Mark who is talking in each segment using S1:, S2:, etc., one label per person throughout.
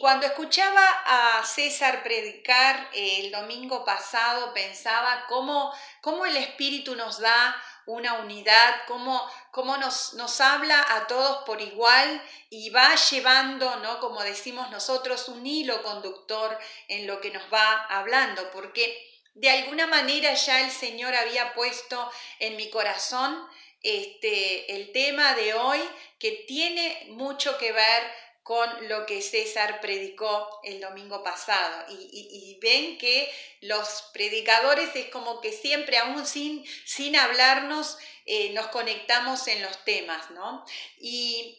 S1: Cuando escuchaba a César predicar eh, el domingo pasado, pensaba cómo, cómo el Espíritu nos da una unidad, cómo, cómo nos, nos, habla a todos por igual y va llevando, ¿no? como decimos nosotros, un hilo conductor en lo que nos va hablando, porque de alguna manera ya el Señor había puesto en mi corazón este, el tema de hoy que tiene mucho que ver con lo que César predicó el domingo pasado. Y, ven que los predicadores es como que siempre, aún sin, sin hablarnos, eh, nos conectamos en los temas, ¿no? Y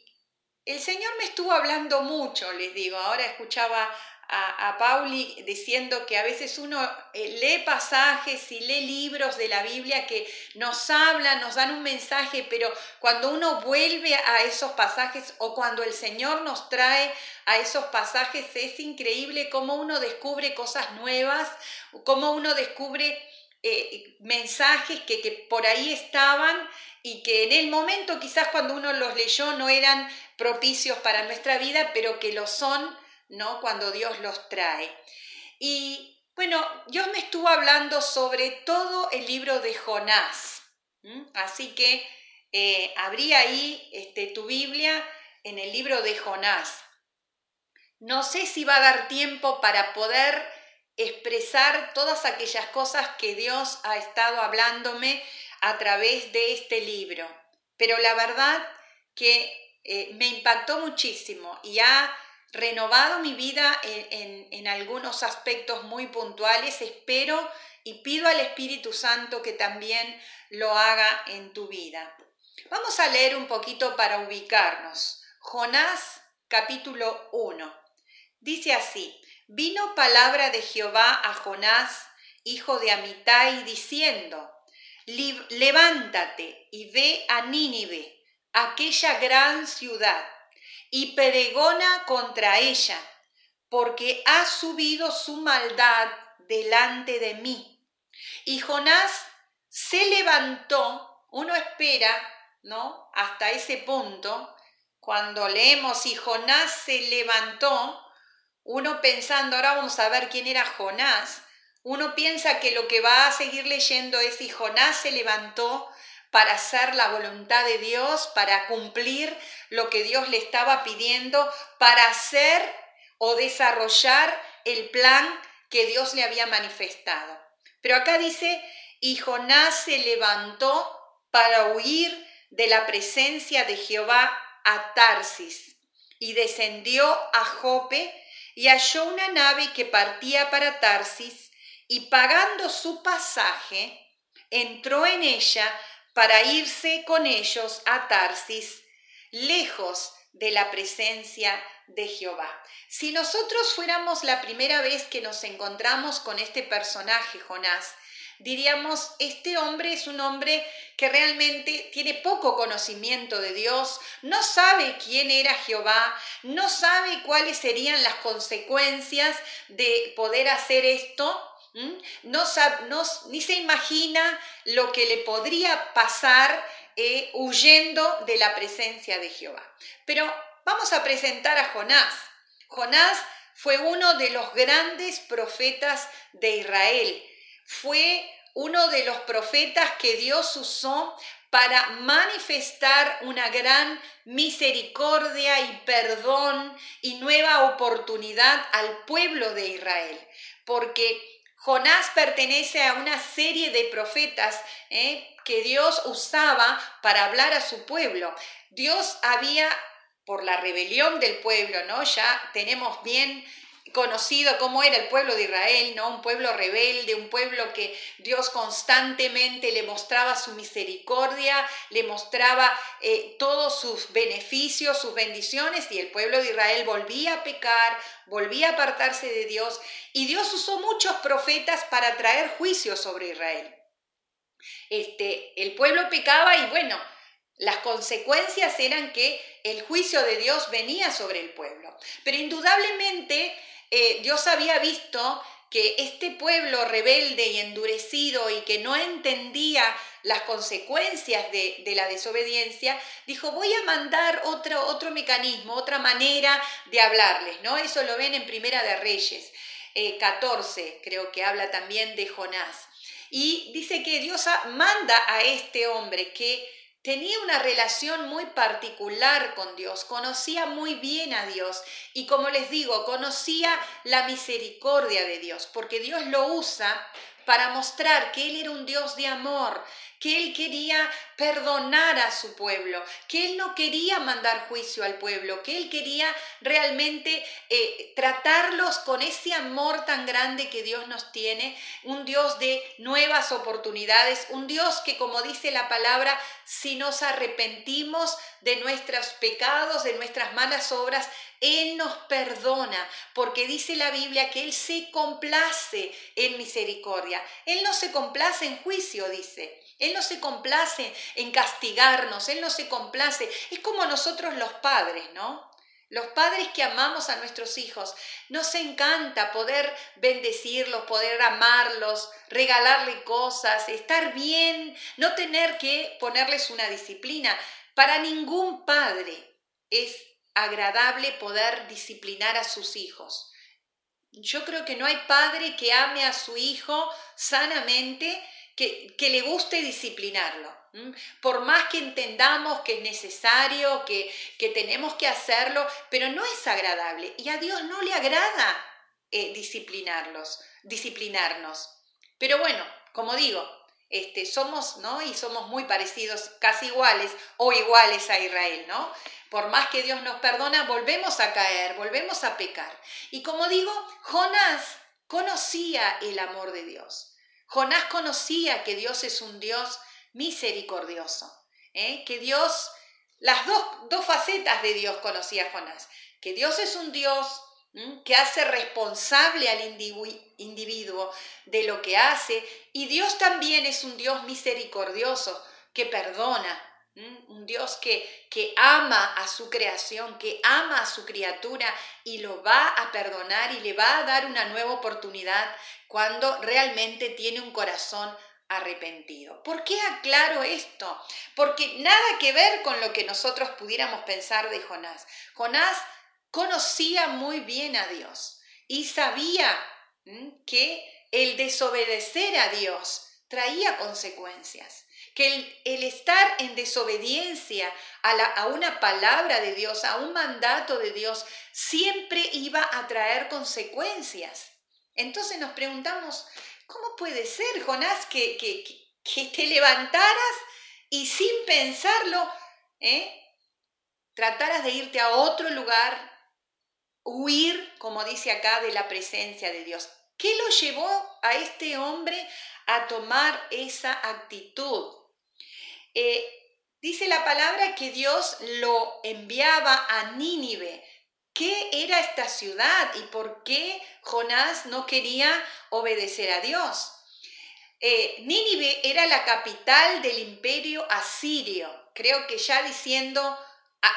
S1: el Señor me estuvo hablando mucho, les digo, ahora escuchaba a, Pauli diciendo que a veces uno eh, lee pasajes y lee libros de la Biblia que nos hablan, nos dan un mensaje, pero cuando uno vuelve a esos pasajes o cuando el Señor nos trae a esos pasajes, es increíble cómo uno descubre cosas nuevas, cómo uno descubre eh, mensajes que, que por ahí estaban y que en el momento quizás cuando uno los leyó no eran propicios para nuestra vida, pero que lo son ¿no? Cuando Dios los trae. Y bueno, Dios me estuvo hablando sobre todo el libro de Jonás. Así que eh, abrí ahí este, tu Biblia en el libro de Jonás. No sé si va a dar tiempo para poder expresar todas aquellas cosas que Dios ha estado hablándome a través de este libro, pero la verdad que eh, me impactó muchísimo y ha renovado mi vida en, algunos aspectos muy puntuales. Espero y pido al Espíritu Santo que también lo haga en tu vida. Vamos a leer un poquito para ubicarnos. Jonás capítulo 1. Dice así, vino palabra de Jehová a Jonás, hijo de Amitai, diciendo, levántate y ve a Nínive, aquella gran ciudad y pregona contra ella, porque ha subido su maldad delante de mí. Y Jonás se levantó, uno espera, ¿no? Hasta ese punto, cuando leemos y Jonás se levantó, uno pensando, ahora vamos a ver quién era Jonás, uno piensa que lo que va a seguir leyendo es y Jonás se levantó para hacer la voluntad de Dios, para cumplir lo que Dios le estaba pidiendo, para hacer o desarrollar el plan que Dios le había manifestado. Pero acá dice, y Jonás se levantó para huir de la presencia de Jehová a Tarsis y descendió a Jope y halló una nave que partía para Tarsis y pagando su pasaje, entró en ella para irse con ellos a Tarsis, lejos de la presencia de Jehová. Si nosotros fuéramos la primera vez que nos encontramos con este personaje, Jonás, diríamos, este hombre es un hombre que realmente tiene poco conocimiento de Dios, no sabe quién era Jehová, no sabe cuáles serían las consecuencias de poder hacer esto ¿Mm? No, ni se imagina lo que le podría pasar eh, huyendo de la presencia de Jehová. Pero vamos a presentar a Jonás. Jonás fue uno de los grandes profetas de Israel. Fue uno de los profetas que Dios usó para manifestar una gran misericordia y perdón y nueva oportunidad al pueblo de Israel. Porque Jonás pertenece a una serie de profetas ¿eh? que Dios usaba para hablar a su pueblo. Dios había, por la rebelión del pueblo, ¿no? Ya tenemos bien conocido cómo era el pueblo de Israel, ¿no? Un pueblo rebelde, un pueblo que Dios constantemente le mostraba su misericordia, le mostraba eh, todos sus beneficios, sus bendiciones, y el pueblo de Israel volvía a pecar, volvía a apartarse de Dios, y Dios usó muchos profetas para traer juicio sobre Israel. Este, el pueblo pecaba y bueno, las consecuencias eran que el juicio de Dios venía sobre el pueblo. Pero indudablemente eh, Dios había visto que este pueblo rebelde y endurecido y que no entendía las consecuencias de, la desobediencia, dijo, voy a mandar otro, otro mecanismo, otra manera de hablarles, ¿no? Eso lo ven en Primera de Reyes. 14, eh, creo que habla también de Jonás. Y dice que Dios manda a este hombre que tenía una relación muy particular con Dios, conocía muy bien a Dios y como les digo, conocía la misericordia de Dios, porque Dios lo usa para mostrar que Él era un Dios de amor, que Él quería perdonar a su pueblo, que Él no quería mandar juicio al pueblo, que Él quería realmente eh, tratarlos con ese amor tan grande que Dios nos tiene, un Dios de nuevas oportunidades, un Dios que como dice la palabra, si nos arrepentimos de nuestros pecados, de nuestras malas obras, Él nos perdona, porque dice la Biblia que Él se complace en misericordia. Él no se complace en juicio, dice. Él no se complace en castigarnos, Él no se complace. Es como nosotros los padres, ¿no? Los padres que amamos a nuestros hijos, nos encanta poder bendecirlos, poder amarlos, regalarle cosas, estar bien, no tener que ponerles una disciplina. Para ningún padre es agradable poder disciplinar a sus hijos. Yo creo que no hay padre que ame a su hijo sanamente que, le guste disciplinarlo. Por más que entendamos que es necesario, que, que, tenemos que hacerlo, pero no es agradable y a Dios no le agrada eh, disciplinarlos, disciplinarnos. Pero bueno, como digo, este, somos, ¿no? Y somos muy parecidos, casi iguales o iguales a Israel, ¿no? Por más que Dios nos perdona, volvemos a caer, volvemos a pecar. Y como digo, Jonás conocía el amor de Dios. Jonás conocía que Dios es un Dios misericordioso, ¿eh? que Dios, las dos, dos, facetas de Dios conocía Jonás, que Dios es un Dios que hace responsable al individuo de lo que hace y Dios también es un Dios misericordioso que perdona, un Dios que, que ama a su creación, que ama a su criatura y lo va a perdonar y le va a dar una nueva oportunidad cuando realmente tiene un corazón arrepentido. ¿Por qué aclaro esto? Porque nada que ver con lo que nosotros pudiéramos pensar de Jonás. Jonás conocía muy bien a Dios y sabía que el desobedecer a Dios traía consecuencias que el, estar en desobediencia a, una palabra de Dios, a un mandato de Dios, siempre iba a traer consecuencias. Entonces nos preguntamos, ¿cómo puede ser, Jonás, que, que, que te levantaras y sin pensarlo, ¿eh? trataras de irte a otro lugar, huir, como dice acá, de la presencia de Dios? ¿Qué lo llevó a este hombre a tomar esa actitud? Eh, dice la palabra que Dios lo enviaba a Nínive. ¿Qué era esta ciudad y por qué Jonás no quería obedecer a Dios? Eh, Nínive era la capital del imperio asirio. Creo que ya diciendo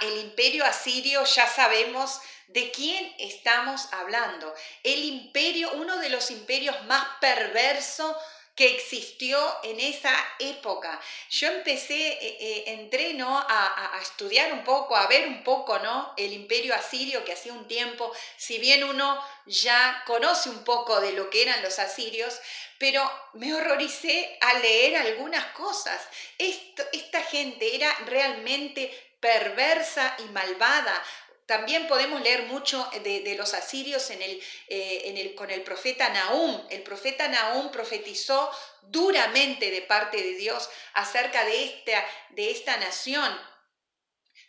S1: el imperio asirio ya sabemos de quién estamos hablando. El imperio, uno de los imperios más perversos que existió en esa época. Yo empecé, eh, eh, entré ¿no? A, a, estudiar un poco, a ver un poco ¿no? el imperio asirio que hacía un tiempo, si bien uno ya conoce un poco de lo que eran los asirios, pero me horroricé a leer algunas cosas. esta gente era realmente perversa y malvada. También podemos leer mucho de, los asirios en el, eh, en el, con el profeta Nahum. El profeta Nahum profetizó duramente de parte de Dios acerca de esta, de esta nación.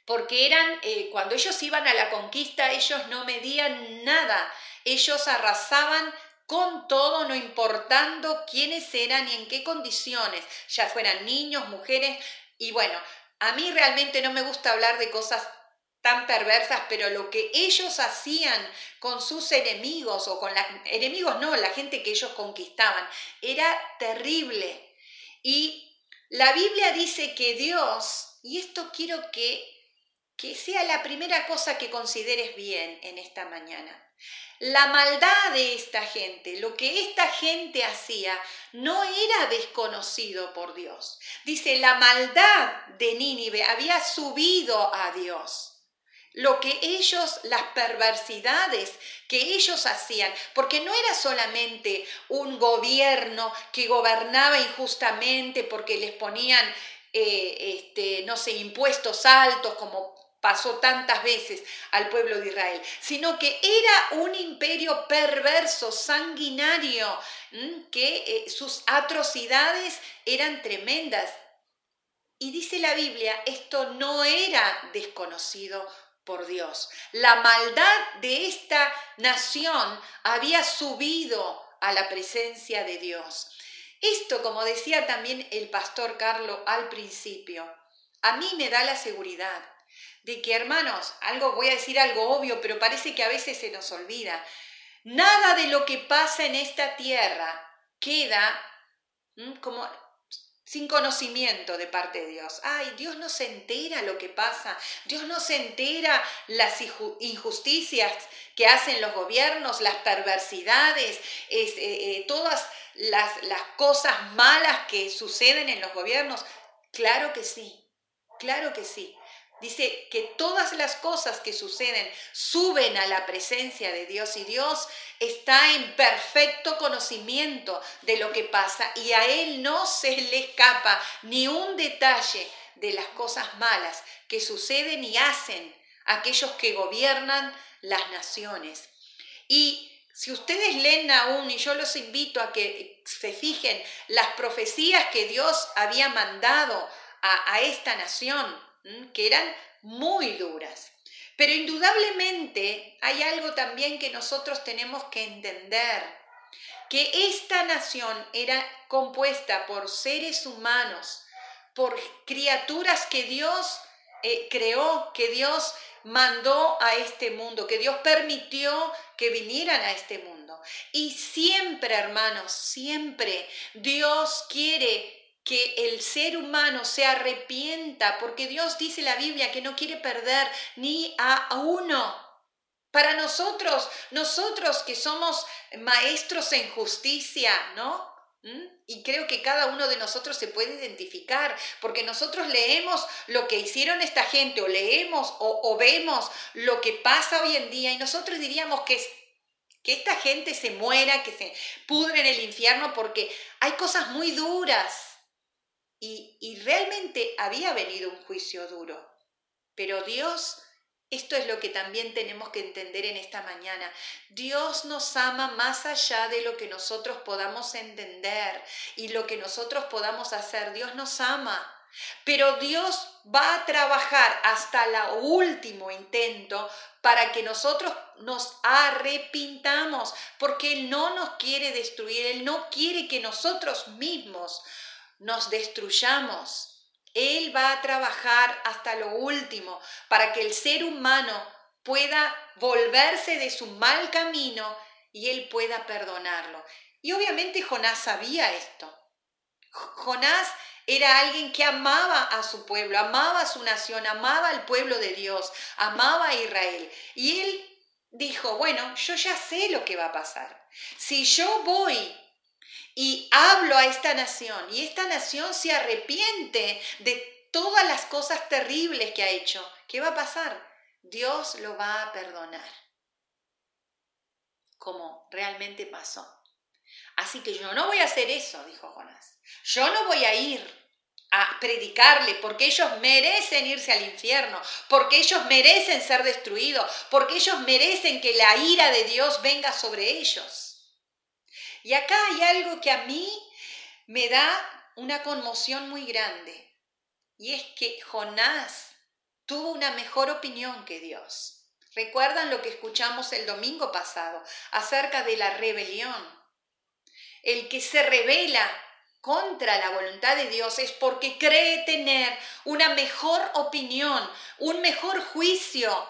S1: Porque eran, eh, cuando ellos iban a la conquista, ellos no medían nada. Ellos arrasaban con todo, no importando quiénes eran y en qué condiciones, ya fueran niños, mujeres. Y bueno, a mí realmente no me gusta hablar de cosas tan perversas, pero lo que ellos hacían con sus enemigos o con los enemigos no, la gente que ellos conquistaban, era terrible. Y la Biblia dice que Dios, y esto quiero que, que sea la primera cosa que consideres bien en esta mañana, La maldad de esta gente, lo que esta gente hacía, no era desconocido por Dios. Dice, la maldad de Nínive había subido a Dios lo que ellos, las perversidades que ellos hacían, porque no era solamente un gobierno que gobernaba injustamente porque les ponían, eh, este, no sé, impuestos altos como pasó tantas veces al pueblo de Israel, sino que era un imperio perverso, sanguinario, que eh, sus atrocidades eran tremendas. Y dice la Biblia, esto no era desconocido por Dios. La maldad de esta nación había subido a la presencia de Dios. Esto, como decía también el pastor Carlos al principio, a mí me da la seguridad de que, hermanos, algo voy a decir algo obvio, pero parece que a veces se nos olvida. Nada de lo que pasa en esta tierra queda como sin conocimiento de parte de Dios. Ay, Dios no se entera lo que pasa, Dios no se entera las injusticias que hacen los gobiernos, las perversidades, eh, eh, todas las cosas malas que suceden en los gobiernos. Claro que sí, claro que sí. Dice que todas las cosas que suceden suben a la presencia de Dios y Dios está en perfecto conocimiento de lo que pasa y a Él no se le escapa ni un detalle de las cosas malas que suceden y hacen aquellos que gobiernan las naciones. Y si ustedes leen aún, y yo los invito a que se fijen las profecías que Dios había mandado a, a esta nación, que eran muy duras. Pero indudablemente hay algo también que nosotros tenemos que entender, que esta nación era compuesta por seres humanos, por criaturas que Dios eh, creó, que Dios mandó a este mundo, que Dios permitió que vinieran a este mundo. Y siempre, hermanos, siempre Dios quiere que el ser humano se arrepienta, porque Dios dice la Biblia que no quiere perder ni a uno. Para nosotros, nosotros que somos maestros en justicia, ¿no? ¿Mm? Y creo que cada uno de nosotros se puede identificar, porque nosotros leemos lo que hicieron esta gente, o leemos o, o vemos lo que pasa hoy en día, y nosotros diríamos que que esta gente se muera, que se pudre en el infierno, porque hay cosas muy duras y, realmente había venido un juicio duro. Pero Dios esto es lo que también tenemos que entender en esta mañana. Dios nos ama más allá de lo que nosotros podamos entender y lo que nosotros podamos hacer. Dios nos ama. Pero Dios va a trabajar hasta el último intento para que nosotros nos arrepintamos, porque Él no nos quiere destruir, Él no quiere que nosotros mismos nos destruyamos. Él va a trabajar hasta lo último para que el ser humano pueda volverse de su mal camino y él pueda perdonarlo. Y obviamente Jonás sabía esto. Jonás era alguien que amaba a su pueblo, amaba a su nación, amaba al pueblo de Dios, amaba a Israel. Y él dijo, bueno, yo ya sé lo que va a pasar. Si yo voy y hablo a esta nación y esta nación se arrepiente de todas las cosas terribles que ha hecho, ¿qué va a pasar? Dios lo va a perdonar, como realmente pasó. Así que yo no voy a hacer eso, dijo Jonás. Yo no voy a ir a predicarle, porque ellos merecen irse al infierno, porque ellos merecen ser destruidos, porque ellos merecen que la ira de Dios venga sobre ellos. Y acá hay algo que a mí me da una conmoción muy grande. Y es que Jonás tuvo una mejor opinión que Dios. ¿Recuerdan lo que escuchamos el domingo pasado acerca de la rebelión? El que se revela contra la voluntad de Dios es porque cree tener una mejor opinión, un mejor juicio,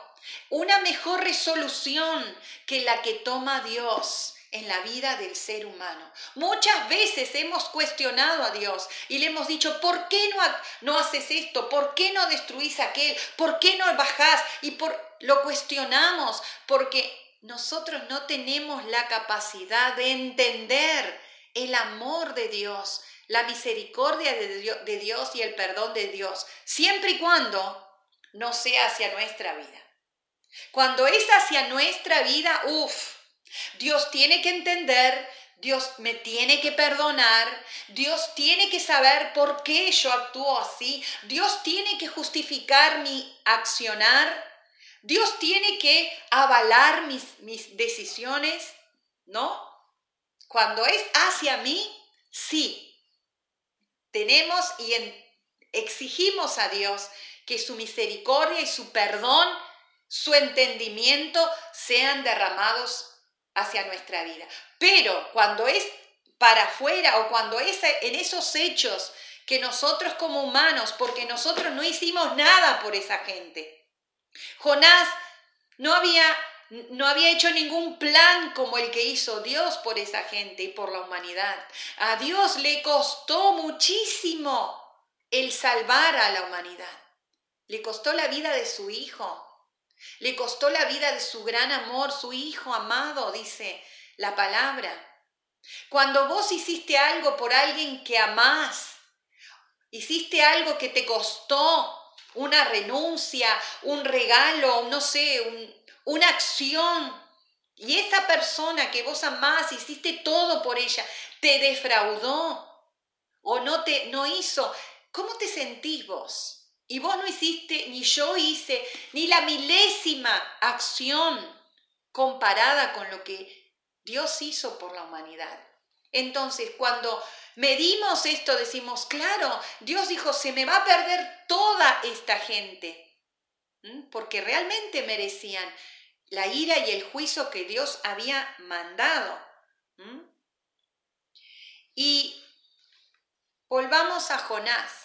S1: una mejor resolución que la que toma Dios en la vida del ser humano. Muchas veces hemos cuestionado a Dios y le hemos dicho, ¿por qué no, no haces esto? ¿Por qué no destruís aquel? ¿Por qué no bajás? Y por, lo cuestionamos porque nosotros no tenemos la capacidad de entender el amor de Dios, la misericordia de Dios y el perdón de Dios, siempre y cuando no sea hacia nuestra vida. Cuando es hacia nuestra vida, uff, Dios tiene que entender, Dios me tiene que perdonar, Dios tiene que saber por qué yo actúo así, Dios tiene que justificar mi accionar, Dios tiene que avalar mis, mis decisiones, ¿no? Cuando es hacia mí, sí. Tenemos y exigimos a Dios que su misericordia y su perdón, su entendimiento sean derramados hacia nuestra vida. Pero cuando es para afuera o cuando es en esos hechos que nosotros como humanos, porque nosotros no hicimos nada por esa gente. Jonás no había, no había hecho ningún plan como el que hizo Dios por esa gente y por la humanidad. A Dios le costó muchísimo el salvar a la humanidad. Le costó la vida de su hijo. Le costó la vida de su gran amor, su hijo amado, dice la palabra. Cuando vos hiciste algo por alguien que amás, hiciste algo que te costó una renuncia, un regalo, no sé, una acción, y esa persona que vos amás, hiciste todo por ella, te defraudó o no te no hizo, ¿cómo te sentís vos? Y vos no hiciste, ni yo hice, ni la milésima acción comparada con lo que Dios hizo por la humanidad. Entonces, cuando medimos esto, decimos, claro, Dios dijo, se me va a perder toda esta gente, porque realmente merecían la ira y el juicio que Dios había mandado. Y volvamos a Jonás.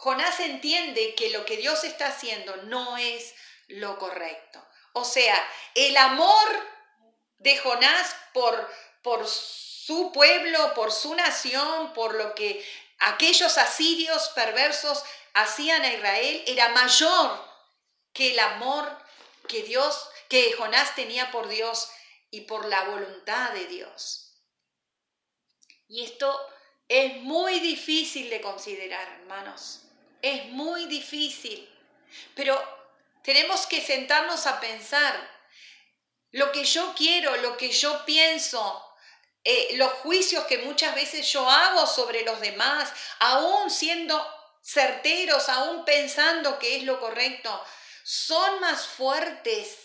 S1: Jonás entiende que lo que Dios está haciendo no es lo correcto. O sea, el amor de Jonás por, por su pueblo, por su nación, por lo que aquellos asirios perversos hacían a Israel, era mayor que el amor que Dios, que Jonás tenía por Dios y por la voluntad de Dios. Y esto es muy difícil de considerar, hermanos. Es muy difícil, pero tenemos que sentarnos a pensar. Lo que yo quiero, lo que yo pienso, eh, los juicios que muchas veces yo hago sobre los demás, aún siendo certeros, aún pensando que es lo correcto, son más fuertes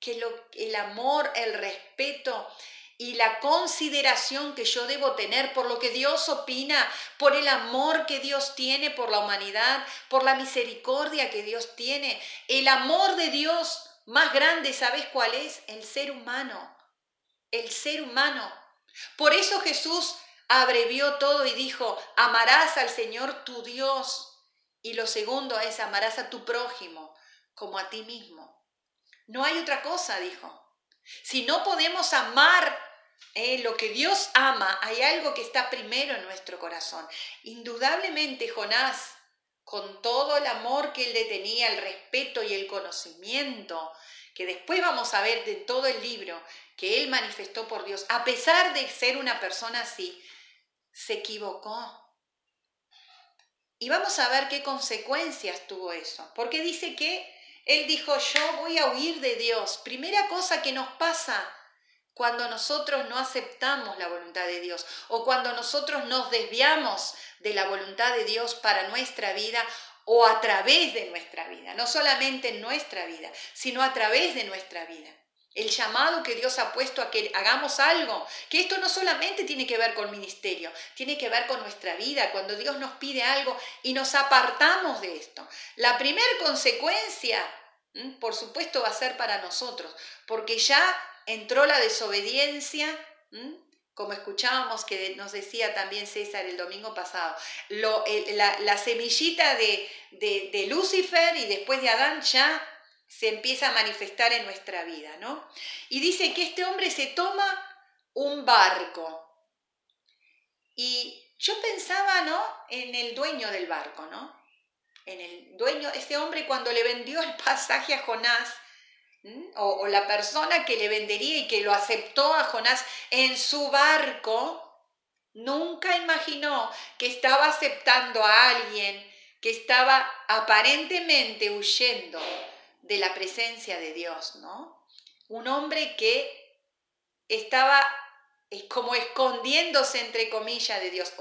S1: que el amor, el respeto y la consideración que yo debo tener por lo que Dios opina, por el amor que Dios tiene por la humanidad, por la misericordia que Dios tiene. El amor de Dios más grande, ¿sabes cuál es? El ser humano. El ser humano. Por eso Jesús abrevió todo y dijo, amarás al Señor tu Dios. Y lo segundo es, amarás a tu prójimo como a ti mismo. No hay otra cosa, dijo. Si no podemos amar eh, lo que Dios ama, hay algo que está primero en nuestro corazón. Indudablemente Jonás, con todo el amor que él le tenía, el respeto y el conocimiento, que después vamos a ver de todo el libro que él manifestó por Dios, a pesar de ser una persona así, se equivocó. Y vamos a ver qué consecuencias tuvo eso, porque dice que él dijo, yo voy a huir de Dios. Primera cosa que nos pasa cuando nosotros no aceptamos la voluntad de Dios o cuando nosotros nos desviamos de la voluntad de Dios para nuestra vida o a través de nuestra vida, no solamente en nuestra vida, sino a través de nuestra vida. El llamado que Dios ha puesto a que hagamos algo, que esto no solamente tiene que ver con ministerio, tiene que ver con nuestra vida, cuando Dios nos pide algo y nos apartamos de esto. La primera consecuencia, por supuesto, va a ser para nosotros, porque ya entró la desobediencia, como escuchábamos que nos decía también César el domingo pasado, la, semillita de, de, de Lucifer y después de Adán ya se empieza a manifestar en nuestra vida, ¿no? Y dice que este hombre se toma un barco. Y yo pensaba, ¿no? En el dueño del barco, ¿no? En el dueño, ese hombre cuando le vendió el pasaje a Jonás, o, la persona que le vendería y que lo aceptó a Jonás en su barco, nunca imaginó que estaba aceptando a alguien que estaba aparentemente huyendo de la presencia de Dios, ¿no? Un hombre que estaba como escondiéndose entre comillas de Dios.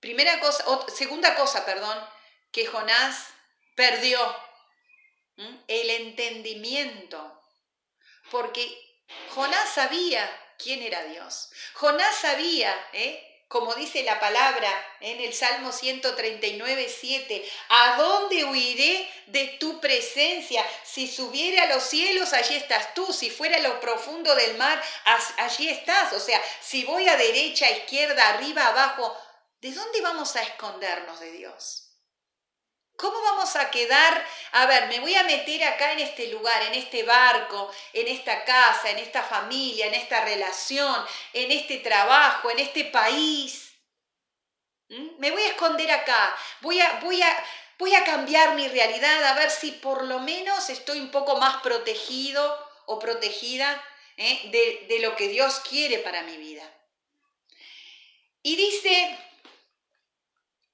S1: Primera cosa, segunda cosa, perdón, que Jonás perdió el entendimiento, porque Jonás sabía quién era Dios. Jonás sabía, ¿eh? como dice la palabra en el Salmo 139, 7, ¿a dónde huiré de tu presencia? Si subiere a los cielos, allí estás tú, si fuera a lo profundo del mar, allí estás. O sea, si voy a derecha, izquierda, arriba, abajo, ¿de dónde vamos a escondernos de Dios? ¿Cómo vamos a quedar? A ver, me voy a meter acá en este lugar, en este barco, en esta casa, en esta familia, en esta relación, en este trabajo, en este país. ¿Mm? Me voy a esconder acá. Voy a, voy a, voy a cambiar mi realidad a ver si por lo menos estoy un poco más protegido o protegida ¿eh? de, de lo que Dios quiere para mi vida. Y dice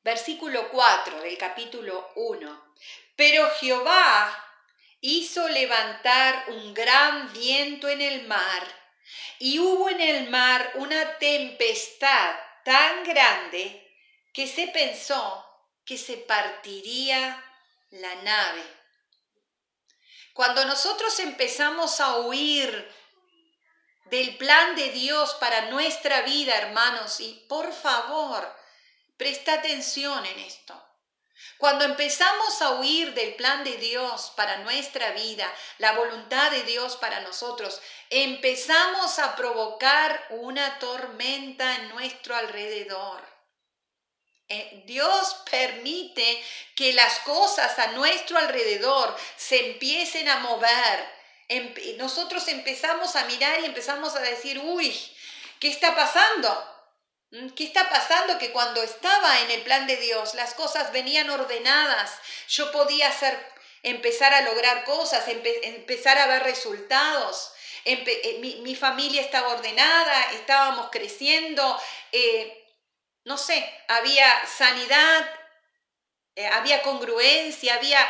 S1: versículo 4 del capítulo 1. Pero Jehová hizo levantar un gran viento en el mar, y hubo en el mar una tempestad tan grande que se pensó que se partiría la nave. Cuando nosotros empezamos a huir del plan de Dios para nuestra vida, hermanos, y por favor, Presta atención en esto. Cuando empezamos a huir del plan de Dios para nuestra vida, la voluntad de Dios para nosotros, empezamos a provocar una tormenta en nuestro alrededor. Eh, Dios permite que las cosas a nuestro alrededor se empiecen a mover. Nosotros empezamos a mirar y empezamos a decir, uy, ¿qué está pasando? Mm, ¿Qué está pasando? Que cuando estaba en el plan de Dios, las cosas venían ordenadas. Yo podía hacer, empezar a lograr cosas, empezar a ver resultados. Eh, mi, familia estaba ordenada, estábamos creciendo, eh, no sé, había sanidad, eh, había congruencia, había,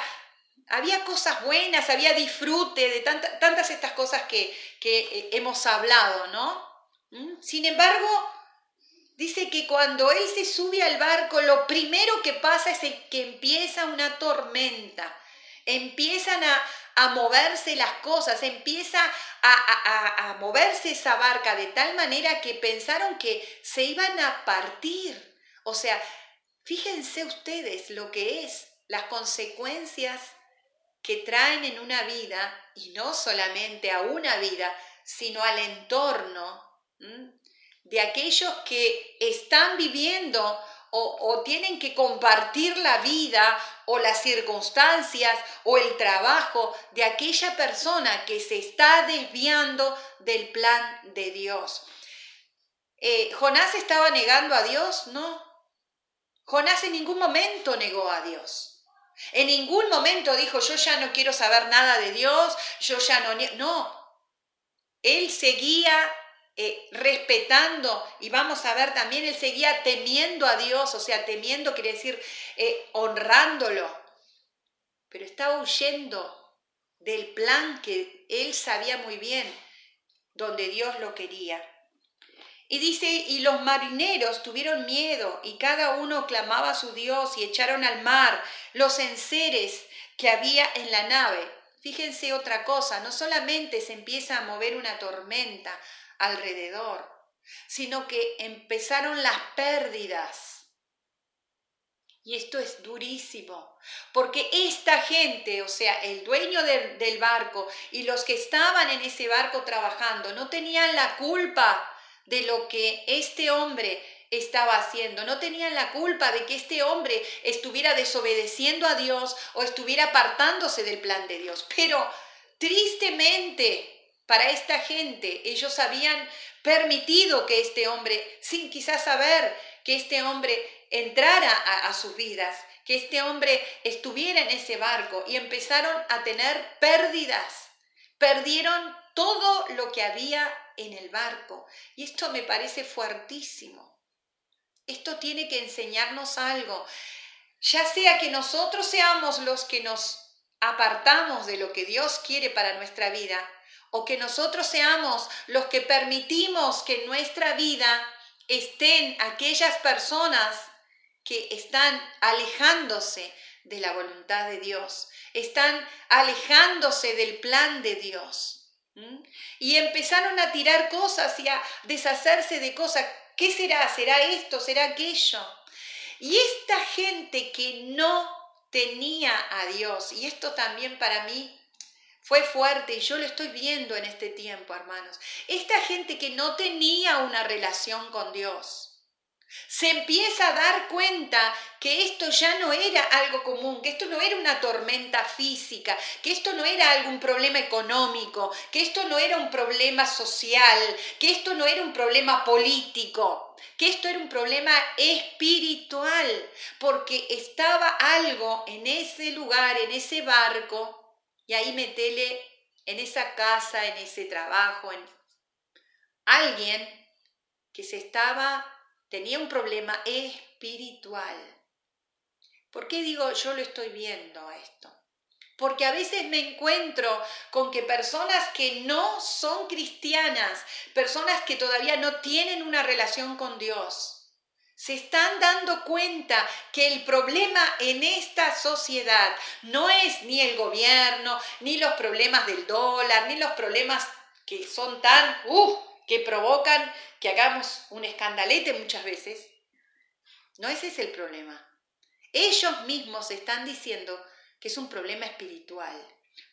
S1: había cosas buenas, había disfrute de tantas estas cosas que, que hemos hablado, ¿no? ¿Mm? Sin embargo, Dice que cuando él se sube al barco, lo primero que pasa es que empieza una tormenta. Empiezan a, moverse las cosas, empieza a, a, moverse esa barca de tal manera que pensaron que se iban a partir. O sea, fíjense ustedes lo que es las consecuencias que traen en una vida, y no solamente a una vida, sino al entorno de aquellos que están viviendo o, tienen que compartir la vida o las circunstancias o el trabajo de aquella persona que se está desviando del plan de Dios. Eh, ¿Jonás estaba negando a Dios? No. Jonás en ningún momento negó a Dios. En ningún momento dijo, yo ya no quiero saber nada de Dios, yo ya no... No. Él seguía eh, respetando, y vamos a ver también, él seguía temiendo a Dios, o sea, temiendo quiere decir eh, honrándolo, pero estaba huyendo del plan que él sabía muy bien, donde Dios lo quería. Y dice, y los marineros tuvieron miedo y cada uno clamaba a su Dios y echaron al mar los enseres que había en la nave. Fíjense otra cosa, no solamente se empieza a mover una tormenta, alrededor, sino que empezaron las pérdidas. Y esto es durísimo, porque esta gente, o sea, el dueño del, barco y los que estaban en ese barco trabajando, no tenían la culpa de lo que este hombre estaba haciendo. No tenían la culpa de que este hombre estuviera desobedeciendo a Dios o estuviera apartándose del plan de Dios. Pero tristemente para esta gente. Ellos habían permitido que este hombre, sin quizás saber que este hombre entrara a, sus vidas, que este hombre estuviera en ese barco y empezaron a tener pérdidas, perdieron todo lo que había en el barco. Y esto me parece fuertísimo. Esto tiene que enseñarnos algo. Ya sea que nosotros seamos los que nos apartamos de lo que Dios quiere para nuestra vida, o que nosotros seamos los que permitimos que en nuestra vida estén aquellas personas que están alejándose de la voluntad de Dios, están alejándose del plan de Dios. Y empezaron a tirar cosas y a deshacerse de cosas. ¿Qué será? ¿Será esto? ¿Será aquello? Y esta gente que no tenía a Dios, y esto también para mí fue fuerte y yo lo estoy viendo en este tiempo, hermanos. Esta gente que no tenía una relación con Dios, se empieza a dar cuenta que esto ya no era algo común, que esto no era una tormenta física, que esto no era algún problema económico, que esto no era un problema social, que esto no era un problema político, que esto era un problema espiritual, porque estaba algo en ese lugar, en ese barco, y ahí metele en esa casa, en ese trabajo, en alguien que se estaba, tenía un problema espiritual. ¿Por qué digo yo lo estoy viendo esto? Porque a veces me encuentro con que personas que no son cristianas, personas que todavía no tienen una relación con Dios, se están dando cuenta que el problema en esta sociedad no es ni el gobierno, ni los problemas del dólar, ni los problemas que son tan, uh, que provocan que hagamos un escandalete muchas veces. No ese es el problema. Ellos mismos están diciendo que es un problema espiritual.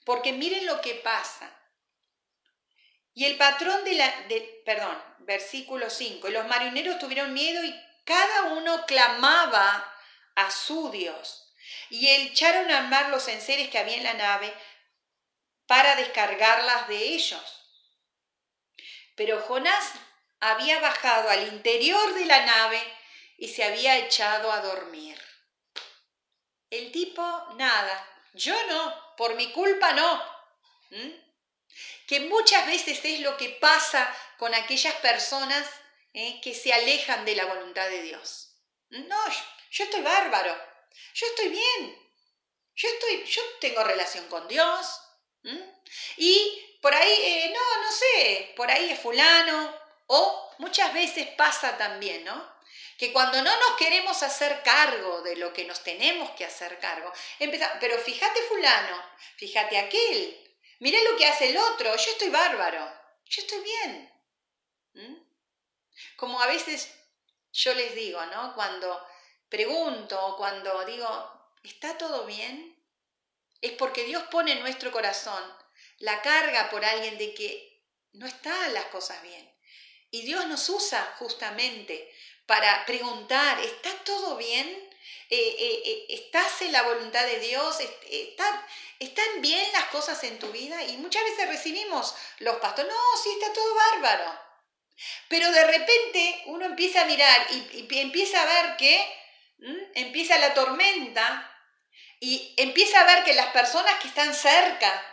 S1: Porque miren lo que pasa. Y el patrón de la, de, perdón, versículo 5, los marineros tuvieron miedo y cada uno clamaba a su Dios y echaron a mar los enseres que había en la nave para descargarlas de ellos. Pero Jonás había bajado al interior de la nave y se había echado a dormir. El tipo, nada, yo no, por mi culpa no. Que muchas veces es lo que pasa con aquellas personas ¿eh? que se alejan de la voluntad de Dios. No, yo estoy bárbaro, yo estoy bien, yo, estoy, yo tengo relación con Dios. Y por ahí, eh, no, no sé, por ahí es fulano, o muchas veces pasa también, ¿no? Que cuando no nos queremos hacer cargo de lo que nos tenemos que hacer cargo, empezamos, pero fíjate fulano, fíjate aquel, mire lo que hace el otro, yo estoy bárbaro, yo estoy bien. Como a veces yo les digo, ¿no? Cuando pregunto, cuando digo, ¿está todo bien? Es porque Dios pone en nuestro corazón la carga por alguien de que no están las cosas bien. Y Dios nos usa justamente para preguntar, ¿está todo bien? Eh, eh, eh, ¿Estás en la voluntad de Dios? ¿Están bien las cosas en tu vida? Y muchas veces recibimos los pastores, no, sí, está todo bárbaro. Pero de repente uno empieza a mirar y, empieza a ver que empieza la tormenta y empieza a ver que las personas que están cerca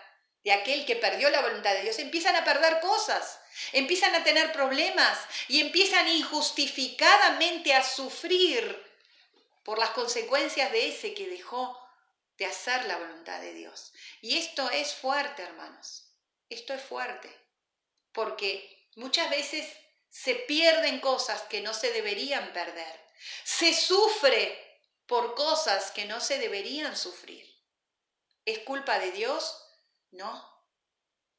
S1: de aquel que perdió la voluntad de Dios empiezan a perder cosas, empiezan a tener problemas y empiezan injustificadamente a sufrir por las consecuencias de ese que dejó de hacer la voluntad de Dios. Y esto es fuerte, hermanos. Esto es fuerte. Porque Muchas veces se pierden cosas que no se deberían perder. Se sufre por cosas que no se deberían sufrir. ¿Es culpa de Dios? No.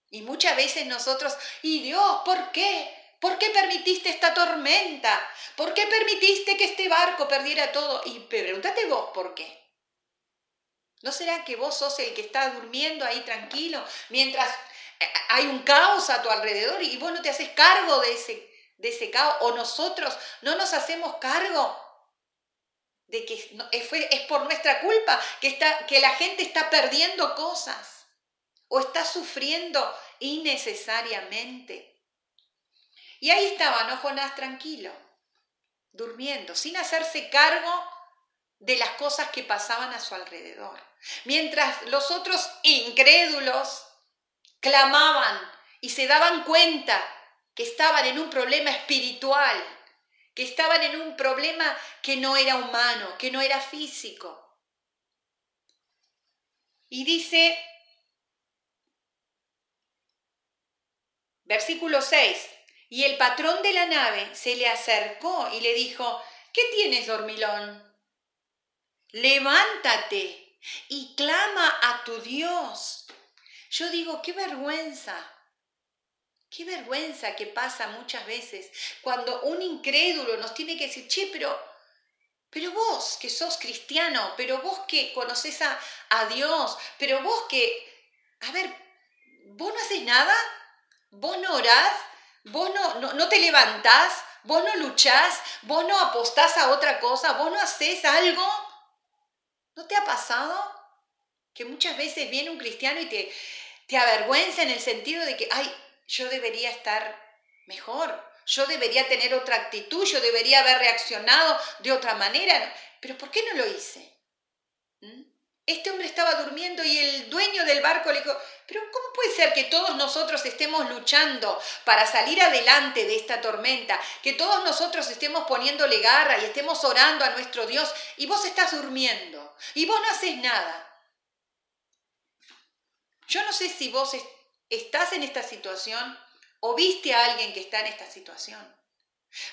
S1: Y muchas veces nosotros, ¿y Dios por qué? ¿Por qué permitiste esta tormenta? ¿Por qué permitiste que este barco perdiera todo? Y pregúntate vos por qué. ¿No será que vos sos el que está durmiendo ahí tranquilo mientras hay un caos a tu alrededor y vos no te haces cargo de ese, de ese caos, o nosotros no nos hacemos cargo de que es por nuestra culpa que, está, que la gente está perdiendo cosas o está sufriendo innecesariamente. Y ahí estaba, ¿no? Jonás tranquilo, durmiendo, sin hacerse cargo de las cosas que pasaban a su alrededor. Mientras los otros incrédulos clamaban y se daban cuenta que estaban en un problema espiritual, que estaban en un problema que no era humano, que no era físico. Y dice, versículo 6, y el patrón de la nave se le acercó y le dijo, ¿qué tienes, dormilón? Levántate y clama a tu Dios. Yo digo, qué vergüenza Qué vergüenza que pasa muchas veces cuando un incrédulo nos tiene que decir, che, pero, pero vos que sos cristiano, pero vos que conoces a, a Dios, pero vos que, a ver, vos no haces nada, vos no orás, vos no, no, no te levantás, vos no luchás, vos no apostás a otra cosa, vos no haces algo. ¿No te ha pasado? Que muchas veces viene un cristiano y te, te avergüenza en el sentido de que, ay, yo debería estar mejor, yo debería tener otra actitud, yo debería haber reaccionado de otra manera. Pero ¿por qué no lo hice? ¿Mm? Este hombre estaba durmiendo y el dueño del barco le dijo, pero ¿cómo puede ser que todos nosotros estemos luchando para salir adelante de esta tormenta? Que todos nosotros estemos poniéndole garra y estemos orando a nuestro Dios y vos estás durmiendo y vos no haces nada. Yo no sé si vos estás en esta situación o viste a alguien que está en esta situación.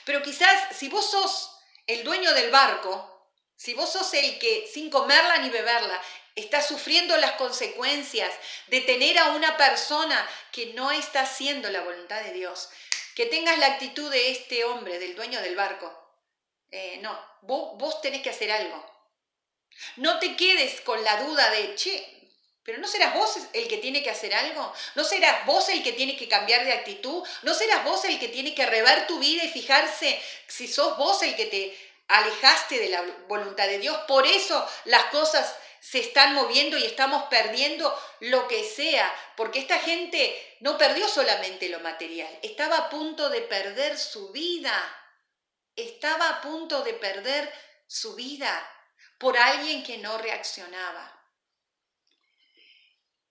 S1: Pero quizás si vos sos el dueño del barco, si vos sos el que sin comerla ni beberla está sufriendo las consecuencias de tener a una persona que no está haciendo la voluntad de Dios, que tengas la actitud de este hombre, del dueño del barco. Eh, no, vos, vos tenés que hacer algo. No te quedes con la duda de, che, pero ¿no serás vos el que tiene que hacer algo? ¿No serás vos el que tiene que cambiar de actitud? ¿No serás vos el que tiene que rever tu vida y fijarse si sos vos el que te alejaste de la voluntad de Dios? Por eso las cosas se están moviendo y estamos perdiendo lo que sea, porque esta gente no perdió solamente lo material, estaba a punto de perder su vida, estaba a punto de perder su vida por alguien que no reaccionaba.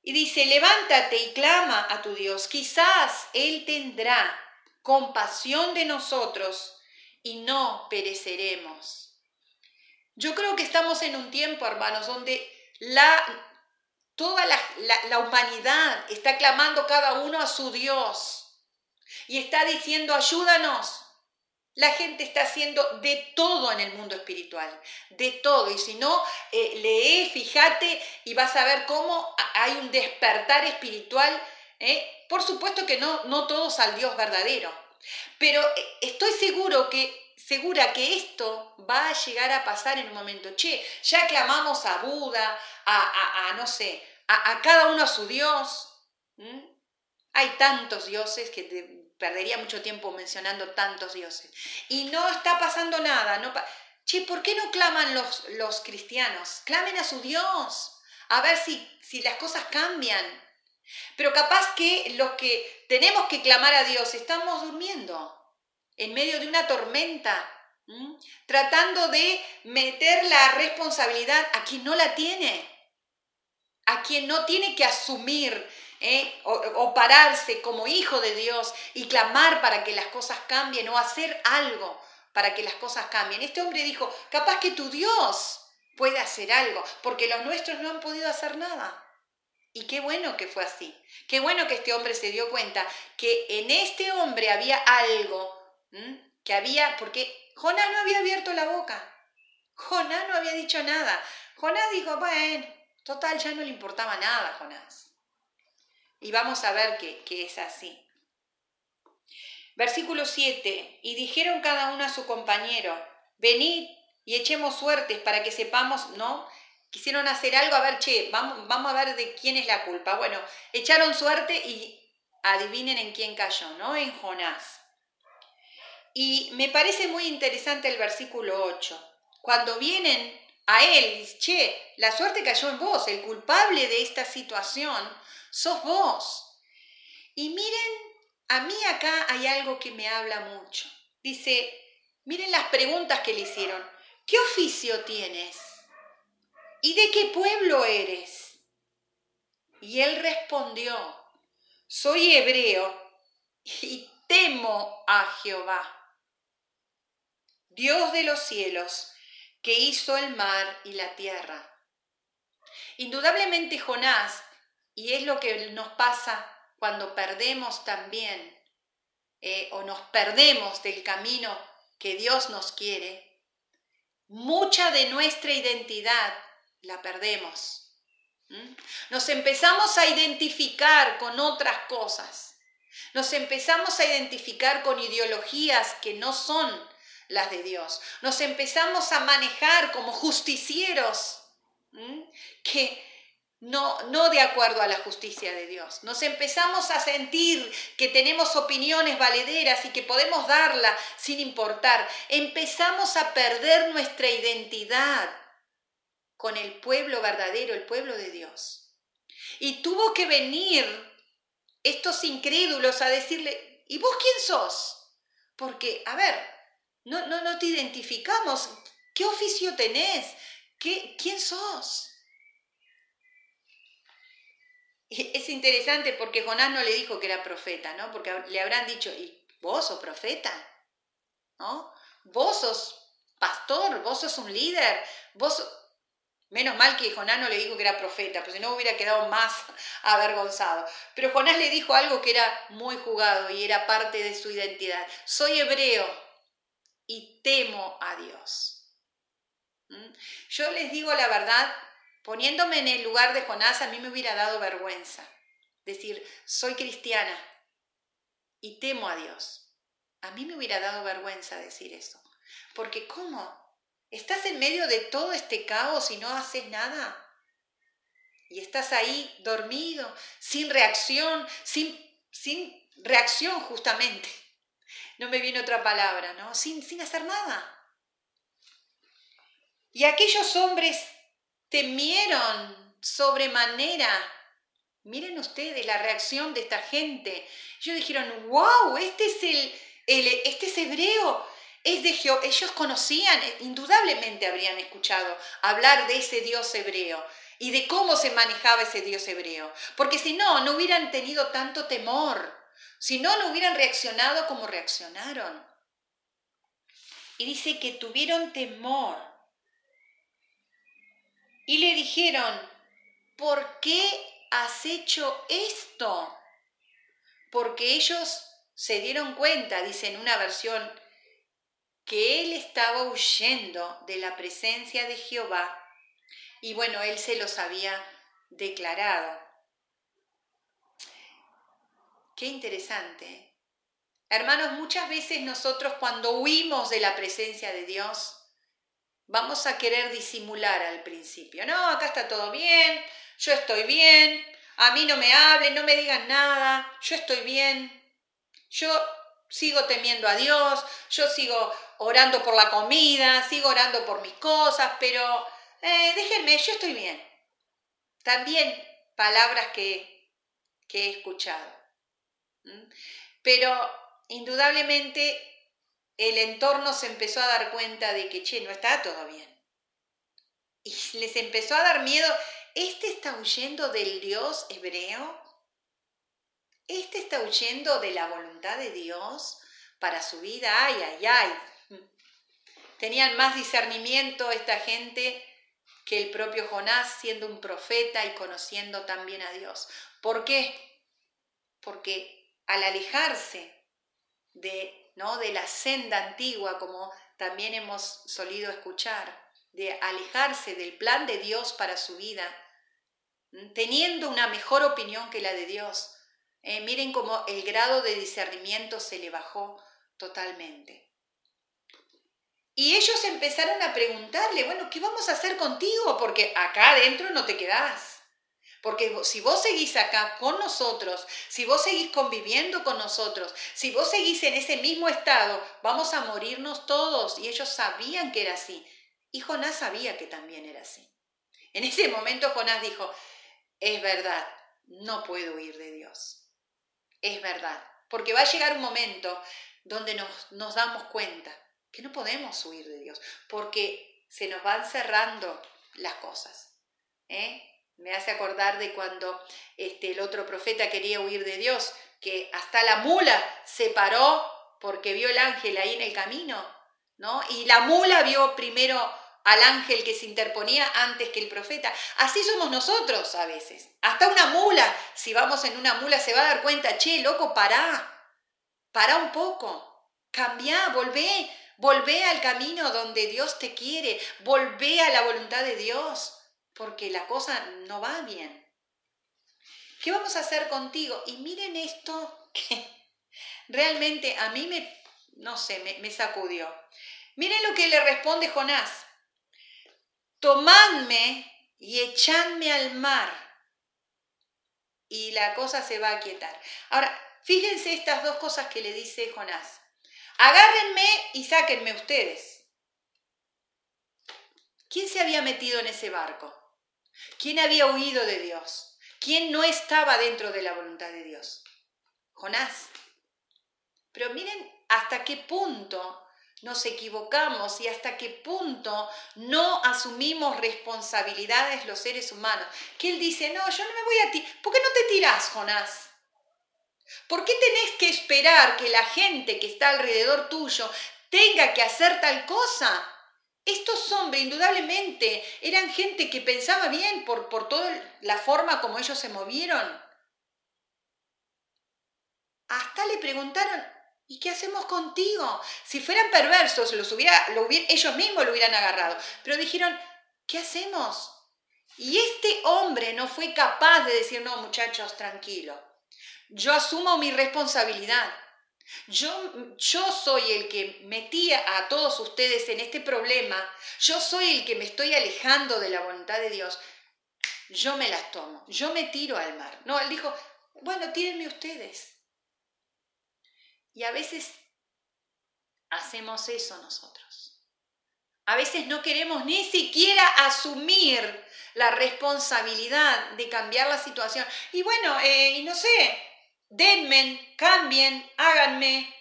S1: Y dice, levántate y clama a tu Dios, quizás Él tendrá compasión de nosotros y no pereceremos. Yo creo que estamos en un tiempo, hermanos, donde la, toda la, la humanidad está clamando cada uno a su Dios y está diciendo, ayúdanos, la gente está haciendo de todo en el mundo espiritual, de todo. Y si no, eh, lee, fíjate y vas a ver cómo hay un despertar espiritual. ¿eh? Por supuesto que no, no todos al Dios verdadero, pero eh, estoy seguro que, segura que esto va a llegar a pasar en un momento. Che, ya clamamos a Buda, a, no sé, a, cada uno a su Dios. Hay tantos dioses que perdería mucho tiempo mencionando tantos dioses. Y no está pasando nada. No che, ¿por qué no claman los, los cristianos? Clamen a su Dios, a ver si, si las cosas cambian. Pero capaz que los que tenemos que clamar a Dios estamos durmiendo en medio de una tormenta, tratando de meter la responsabilidad a quien no la tiene, a quien no tiene que asumir ¿eh? o, pararse como hijo de Dios y clamar para que las cosas cambien o hacer algo para que las cosas cambien. Este hombre dijo, capaz que tu Dios puede hacer algo, porque los nuestros no han podido hacer nada. Y qué bueno que fue así. Qué bueno que este hombre se dio cuenta que en este hombre había algo, que había, porque Jonás no había abierto la boca. Jonás no había dicho nada. Jonás dijo, bueno, total, ya no le importaba nada a Jonás. Y vamos a ver que, es así. Versículo 7. Y dijeron cada uno a su compañero, venid y echemos suertes para que sepamos, ¿no? Quisieron hacer algo, a ver, che, vamos, vamos a ver de quién es la culpa. Bueno, echaron suerte y adivinen en quién cayó, ¿no? En Jonás. Y me parece muy interesante el versículo 8. Cuando vienen a él, che, la suerte cayó en vos, el culpable de esta situación sos vos. Y miren, a mí acá hay algo que me habla mucho. Dice, miren las preguntas que le hicieron. ¿Qué oficio tienes? ¿Y de qué pueblo eres? Y él respondió, soy hebreo y temo a Jehová, Dios de los cielos, que hizo el mar y la tierra. Indudablemente Jonás, y es lo que nos pasa cuando perdemos también eh, o nos perdemos del camino que Dios nos quiere, mucha de nuestra identidad la perdemos. Nos empezamos a identificar con otras cosas. Nos empezamos a identificar con ideologías que no son las de Dios. Nos empezamos a manejar como justicieros que no, no de acuerdo a la justicia de Dios. Nos empezamos a sentir que tenemos opiniones valederas y que podemos darla sin importar. Empezamos a perder nuestra identidad con el pueblo verdadero, el pueblo de Dios. Y tuvo que venir estos incrédulos a decirle, ¿y vos quién sos? Porque, a ver, no, no, no te identificamos. ¿Qué oficio tenés? ¿Qué, ¿Quién sos? Es interesante porque Jonás no le dijo que era profeta, ¿no? Porque le habrán dicho, ¿y vos sos profeta? ¿No? Vos sos pastor, vos sos un líder, vos... Menos mal que Jonás no le dijo que era profeta, pues si no hubiera quedado más avergonzado. Pero Jonás le dijo algo que era muy jugado y era parte de su identidad. Soy hebreo y temo a Dios. ¿Mm? Yo les digo la verdad, Poniéndome en el lugar de Jonás, a mí me hubiera dado vergüenza. Decir, soy cristiana y temo a Dios. A mí me hubiera dado vergüenza decir eso. Porque ¿cómo? ¿Estás en medio de todo este caos y no haces nada? Y estás ahí dormido, sin reacción, sin, sin reacción justamente. No me viene otra palabra, ¿no? Sin, sin hacer nada. Y aquellos hombres temieron sobremanera. Miren ustedes la reacción de esta gente. Ellos dijeron, wow, este es, el, este es hebreo, es de Jehová. Ellos conocían, indudablemente habrían escuchado hablar de ese Dios hebreo y de cómo se manejaba ese Dios hebreo. Porque si no, no hubieran tenido tanto temor. Si no, no hubieran reaccionado como reaccionaron. Y dice que tuvieron temor y le dijeron, ¿por qué has hecho esto? Porque ellos se dieron cuenta, dice en una versión, que él estaba huyendo de la presencia de Jehová y bueno, él se los había declarado. Qué interesante. Hermanos, muchas veces nosotros cuando huimos de la presencia de Dios, vamos a querer disimular al principio. No, acá está todo bien, yo estoy bien, a mí no me hablen, no me digan nada, yo estoy bien, yo sigo temiendo a Dios, yo sigo orando por la comida, sigo orando por mis cosas, pero eh, déjenme, yo estoy bien. También palabras que, que he escuchado. Pero indudablemente el entorno se empezó a dar cuenta de que, che, no está todo bien. Y les empezó a dar miedo. ¿Este está huyendo del Dios hebreo? ¿Este está huyendo de la voluntad de Dios para su vida? Ay, ay, ay. Tenían más discernimiento esta gente que el propio Jonás siendo un profeta y conociendo también a Dios. ¿Por qué? Porque al alejarse de ¿no? de la senda antigua, como también hemos solido escuchar, de alejarse del plan de Dios para su vida, teniendo una mejor opinión que la de Dios. Eh, miren cómo el grado de discernimiento se le bajó totalmente. Y ellos empezaron a preguntarle, bueno, ¿qué vamos a hacer contigo? Porque acá adentro no te quedás. Porque si vos seguís acá con nosotros, si vos seguís conviviendo con nosotros, si vos seguís en ese mismo estado, vamos a morirnos todos. Y ellos sabían que era así. Y Jonás sabía que también era así. En ese momento Jonás dijo, es verdad, no puedo huir de Dios. Es verdad. Porque va a llegar un momento donde nos, nos damos cuenta que no podemos huir de Dios, porque se nos van cerrando las cosas. ¿eh? Me hace acordar de cuando este, el otro profeta quería huir de Dios, que hasta la mula se paró porque vio el ángel ahí en el camino, ¿no? Y la mula vio primero al ángel que se interponía antes que el profeta. Así somos nosotros a veces. Hasta una mula, si vamos en una mula, se va a dar cuenta, che, loco, pará, pará un poco, cambia, volvé, volvé al camino donde Dios te quiere, volvé a la voluntad de Dios, porque la cosa no va bien. ¿Qué vamos a hacer contigo? Y miren esto que realmente a mí me, no sé, me, sacudió. Miren lo que le responde Jonás tomadme y echadme al mar. Y la cosa se va a quietar. Ahora, fíjense estas dos cosas que le dice Jonás. Agárrenme y sáquenme ustedes. ¿Quién se había metido en ese barco? ¿Quién había huido de Dios? ¿Quién no estaba dentro de la voluntad de Dios? Jonás. Pero miren hasta qué punto nos equivocamos y hasta qué punto no asumimos responsabilidades los seres humanos. Que él dice, no, yo no me voy a ti. ¿Por qué no te tirás, Jonás? ¿Por qué tenés que esperar que la gente que está alrededor tuyo tenga que hacer tal cosa? Estos hombres, indudablemente, eran gente que pensaba bien por, por toda la forma como ellos se movieron. Hasta le preguntaron, ¿Y qué hacemos contigo? Si fueran perversos, los hubiera, lo ellos mismos lo hubieran agarrado. Pero dijeron, ¿qué hacemos? Y este hombre no fue capaz de decir, no, muchachos, tranquilo. Yo asumo mi responsabilidad. Yo, yo soy el que metí a todos ustedes en este problema. Yo soy el que me estoy alejando de la voluntad de Dios. Yo me las tomo. Yo me tiro al mar. No, él dijo, bueno, tírenme ustedes. Y a veces hacemos eso nosotros. A veces no queremos ni siquiera asumir la responsabilidad de cambiar la situación. Y bueno, eh, no sé, denme, cambien, háganme,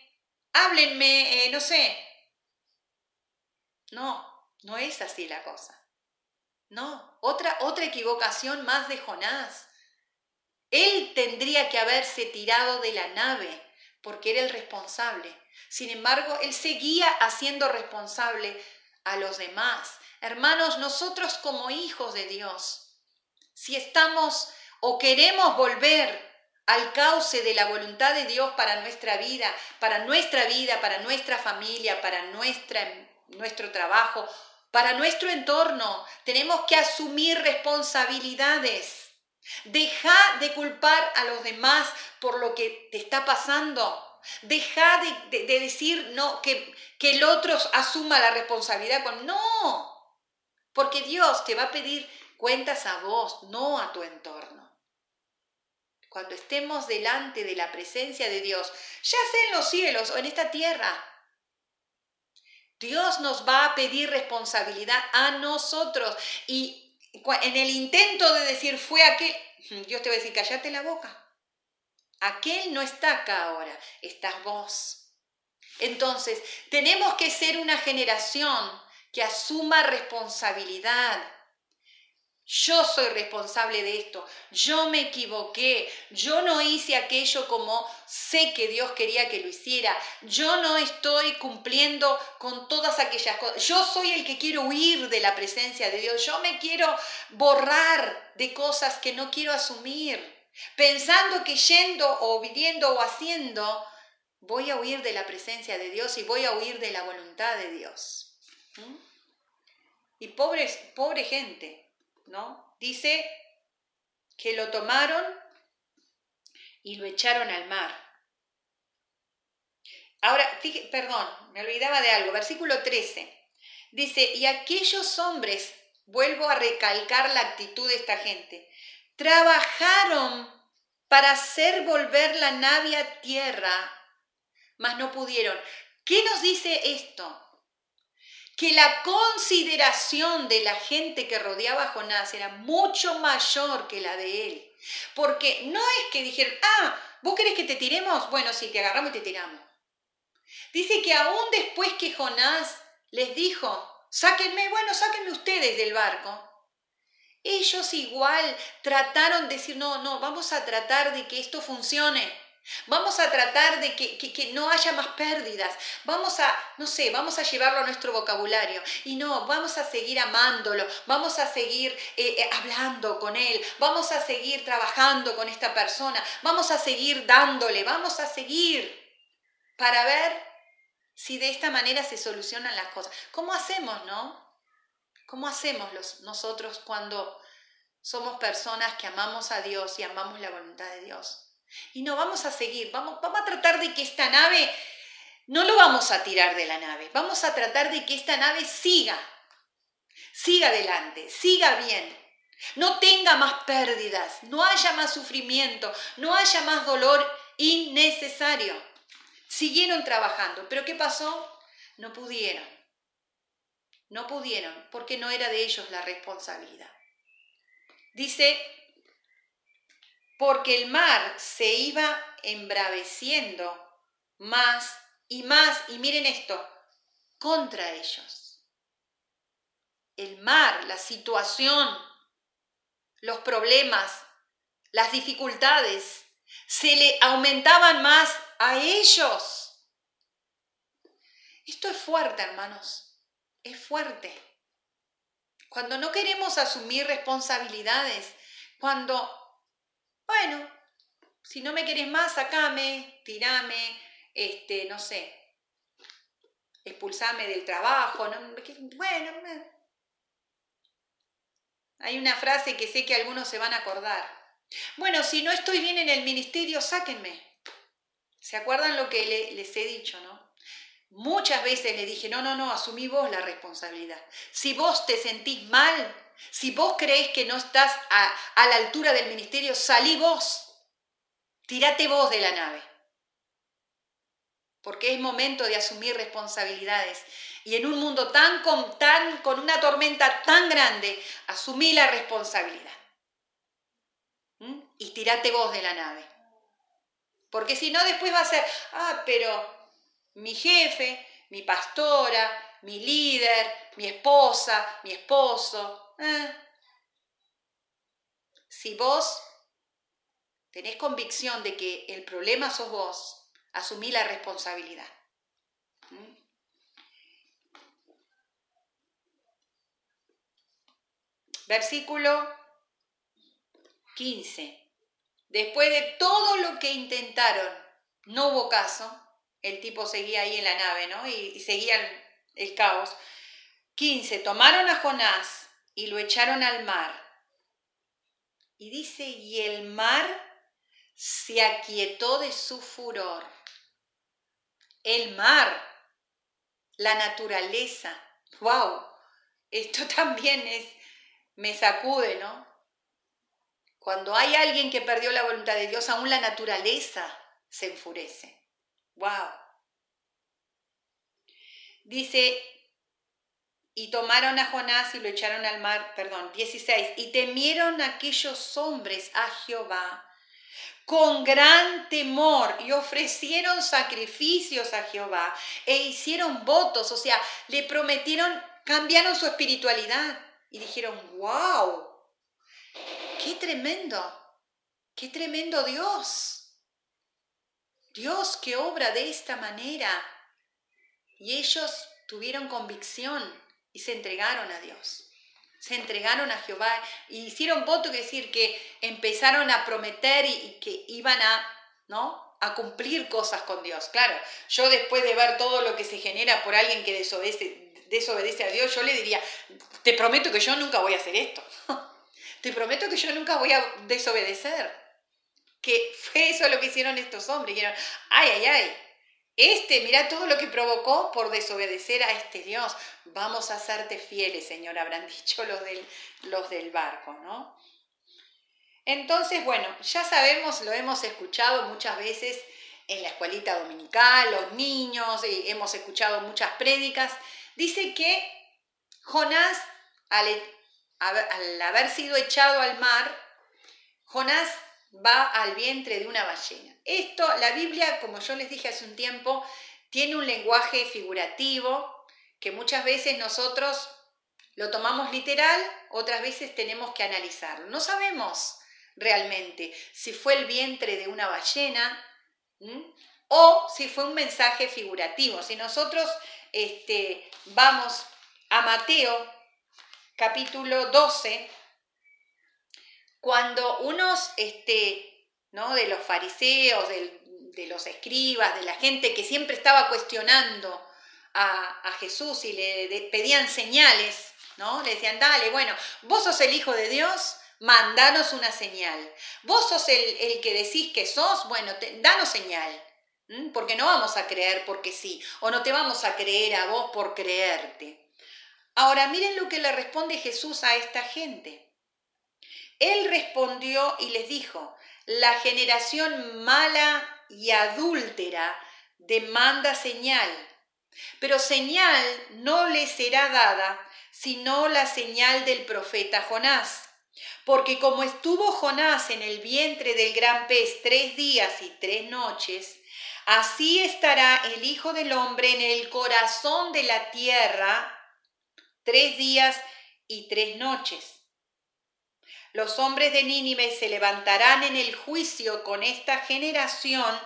S1: háblenme, eh, no sé. No, no es así la cosa. No, otra, otra equivocación más de Jonás. Él tendría que haberse tirado de la nave porque era el responsable. Sin embargo, él seguía haciendo responsable a los demás. Hermanos, nosotros como hijos de Dios, si estamos o queremos volver al cauce de la voluntad de Dios para nuestra vida, para nuestra vida, para nuestra familia, para nuestra, nuestro trabajo, para nuestro entorno, tenemos que asumir responsabilidades. Deja de culpar a los demás por lo que te está pasando. Deja de, decir no, que, que el otro asuma la responsabilidad con no. Porque Dios te va a pedir cuentas a vos, no a tu entorno. Cuando estemos delante de la presencia de Dios, ya sea en los cielos o en esta tierra, Dios nos va a pedir responsabilidad a nosotros. Y en el intento de decir fue aquel, Dios te va a decir, cállate la boca. Aquel no está acá ahora, estás vos. Entonces, tenemos que ser una generación que asuma responsabilidad, yo soy responsable de esto, yo me equivoqué, yo no hice aquello como sé que Dios quería que lo hiciera, yo no estoy cumpliendo con todas aquellas cosas, yo soy el que quiero huir de la presencia de Dios, yo me quiero borrar de cosas que no quiero asumir, pensando que yendo o viviendo o haciendo, voy a huir de la presencia de Dios y voy a huir de la voluntad de Dios. ¿Mm? Y pobre gente, Dice que lo tomaron y lo echaron al mar. Ahora, perdón, me olvidaba de algo, versículo 13. Dice, y aquellos hombres, vuelvo a recalcar la actitud de esta gente, trabajaron para hacer volver la nave a tierra, mas no pudieron. ¿Qué nos dice esto? Que la consideración de la gente que rodeaba a Jonás era mucho mayor que la de él. Porque no es que dijeron, ah, vos querés que te tiremos, bueno, sí, te agarramos y te tiramos. Dice que aún después que Jonás les dijo, sáquenme, bueno, sáquenme ustedes del barco, Ellos igual trataron de decir, no, no, vamos a tratar de que esto funcione. Vamos a tratar de que, no haya más pérdidas. Vamos a, no sé, vamos a llevarlo a nuestro vocabulario. Y no, vamos a seguir amándolo. Vamos a seguir eh, eh, hablando con él. Vamos a seguir trabajando con esta persona. Vamos a seguir dándole. Vamos a seguir para ver si de esta manera se solucionan las cosas. ¿Cómo hacemos, no? ¿Cómo hacemos los, nosotros cuando somos personas que amamos a Dios y amamos la voluntad de Dios? Y no vamos a seguir, vamos, vamos a tratar de que esta nave, no lo vamos a tirar de la nave, vamos a tratar de que esta nave siga, siga adelante, siga bien, no tenga más pérdidas, no haya más sufrimiento, no haya más dolor innecesario. Siguieron trabajando, pero ¿qué pasó? No pudieron. No pudieron porque no era de ellos la responsabilidad. Dice porque el mar se iba embraveciendo más y más, y miren esto, contra ellos. El mar, la situación, los problemas, las dificultades, se le aumentaban más a ellos. Esto es fuerte, hermanos, es fuerte. Cuando no queremos asumir responsabilidades, cuando bueno, si no me querés más, sacame, tirame, este, no sé, expulsame del trabajo, bueno, hay una frase que sé que algunos se van a acordar. Bueno, si no estoy bien en el ministerio, sáquenme. ¿Se acuerdan lo que les he dicho, no? Muchas veces le dije, no, no, no, asumí vos la responsabilidad. Si vos te sentís mal, si vos creés que no estás a, la altura del ministerio, salí vos. Tírate vos de la nave. Porque es momento de asumir responsabilidades. Y en un mundo tan con, tan, con una tormenta tan grande, asumí la responsabilidad. ¿Mm? Y tírate vos de la nave. Porque si no, después va a ser, ah, pero mi jefe, mi pastora, mi líder, mi esposa, mi esposo, eh. Si vos tenés convicción de que el problema sos vos, asumí la responsabilidad. ¿Mm? Versículo 15. Después de todo lo que intentaron, no hubo caso. El tipo seguía ahí en la nave, ¿no? Y, y seguía el, el caos. 15. Tomaron a Jonás y lo echaron al mar. Y dice, y el mar se aquietó de su furor. El mar, la naturaleza. ¡Wow! Esto también es, me sacude, ¿no? Cuando hay alguien que perdió la voluntad de Dios, aún la naturaleza se enfurece. ¡Wow! Dice, y tomaron a Jonás y lo echaron al mar, perdón, 16, y temieron aquellos hombres a Jehová con gran temor y ofrecieron sacrificios a Jehová e hicieron votos, o sea, le prometieron, cambiaron su espiritualidad y dijeron, wow, qué tremendo, qué tremendo Dios, Dios que obra de esta manera. Y ellos tuvieron convicción y se entregaron a Dios. Se entregaron a Jehová y hicieron voto, que decir que empezaron a prometer y, que iban a, ¿no? a cumplir cosas con Dios. Claro, yo después de ver todo lo que se genera por alguien que desobedece, desobedece a Dios, yo le diría, te prometo que yo nunca voy a hacer esto. te prometo que yo nunca voy a desobedecer. Que fue eso lo que hicieron estos hombres. Dijeron, ay, ay, ay, este, mira todo lo que provocó por desobedecer a este Dios. Vamos a hacerte fieles, Señor, habrán dicho los del, los del barco, ¿no? Entonces, bueno, ya sabemos, lo hemos escuchado muchas veces en la escuelita dominical, los niños, eh, hemos escuchado muchas prédicas. Dice que Jonás, al, al haber sido echado al mar, Jonás va al vientre de una ballena. Esto, la Biblia, como yo les dije hace un tiempo, tiene un lenguaje figurativo que muchas veces nosotros lo tomamos literal, otras veces tenemos que analizarlo. No sabemos realmente si fue el vientre de una ballena o si fue un mensaje figurativo. Si nosotros este, vamos a Mateo capítulo 12, cuando unos este, ¿no? de los fariseos, de los escribas, de la gente que siempre estaba cuestionando a, a Jesús y le pedían señales, ¿no? Le decían, dale, bueno, vos sos el Hijo de Dios, mandanos una señal. Vos sos el, que decís que sos, bueno, danos señal. Porque no vamos a creer porque sí, o no te vamos a creer a vos por creerte. Ahora miren lo que le responde Jesús a esta gente. Él respondió y les dijo, la generación mala y adúltera demanda señal, pero señal no le será dada sino la señal del profeta Jonás. Porque como estuvo Jonás en el vientre del gran pez tres días y tres noches, así estará el Hijo del Hombre en el corazón de la tierra tres días y tres noches. Los hombres de Nínive se levantarán en el juicio con esta generación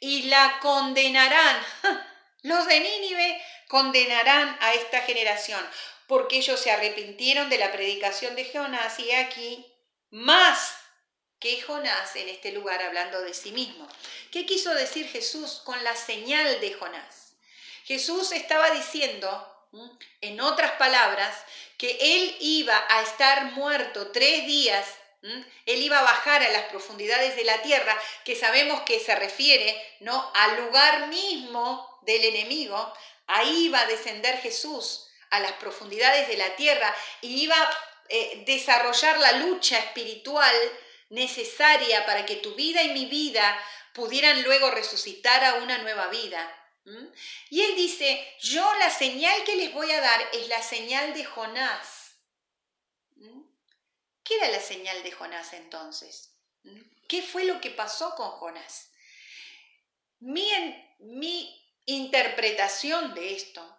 S1: y la condenarán. Los de Nínive condenarán a esta generación porque ellos se arrepintieron de la predicación de Jonás y aquí más que Jonás en este lugar hablando de sí mismo. ¿Qué quiso decir Jesús con la señal de Jonás? Jesús estaba diciendo, en otras palabras, que él iba a estar muerto tres días, él iba a bajar a las profundidades de la tierra, que sabemos que se refiere ¿no? al lugar mismo del enemigo, ahí iba a descender Jesús a las profundidades de la tierra y iba a eh, desarrollar la lucha espiritual necesaria para que tu vida y mi vida pudieran luego resucitar a una nueva vida. Y él dice, yo la señal que les voy a dar es la señal de Jonás. ¿Qué era la señal de Jonás entonces? ¿Qué fue lo que pasó con Jonás? Mi, mi interpretación de esto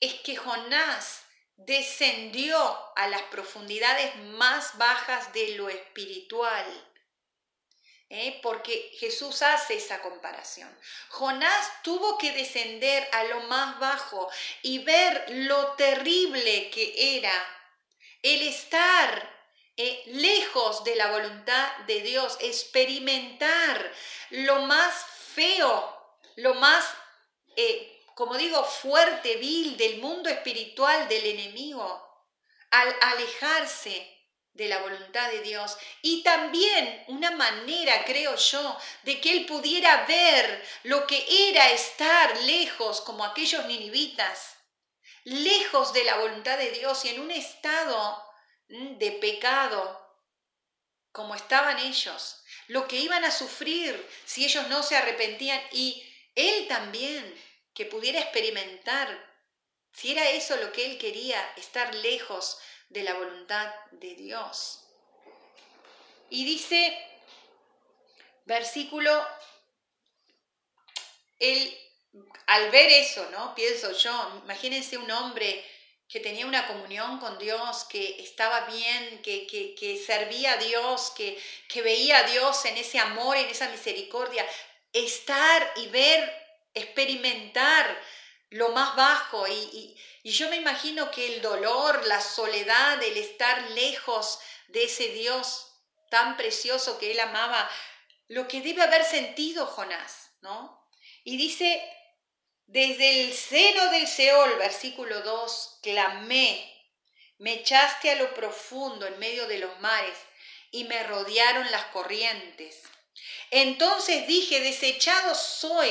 S1: es que Jonás descendió a las profundidades más bajas de lo espiritual. ¿Eh? Porque Jesús hace esa comparación. Jonás tuvo que descender a lo más bajo y ver lo terrible que era el estar eh, lejos de la voluntad de Dios, experimentar lo más feo, lo más eh, como digo, fuerte, vil del mundo espiritual del enemigo, al alejarse de la voluntad de Dios. Y también una manera, creo yo, de que él pudiera ver lo que era estar lejos como aquellos ninivitas, lejos de la voluntad de Dios y en un estado mm, de pecado como estaban ellos, lo que iban a sufrir si ellos no se arrepentían. Y él también que pudiera experimentar si era eso lo que él quería, estar lejos de la voluntad de Dios. Y dice, versículo, él, al ver eso, ¿no? Pienso yo, imagínense un hombre que tenía una comunión con Dios, que estaba bien, que, que, servía a Dios, que, que veía a Dios en ese amor, en esa misericordia, estar y ver experimentar lo más bajo y, yo me imagino que el dolor, la soledad, el estar lejos de ese Dios tan precioso que él amaba, lo que debe haber sentido Jonás, ¿no? Y dice, desde el seno del Seol, versículo 2, clamé, me echaste a lo profundo en medio de los mares y me rodearon las corrientes. Entonces dije, desechado soy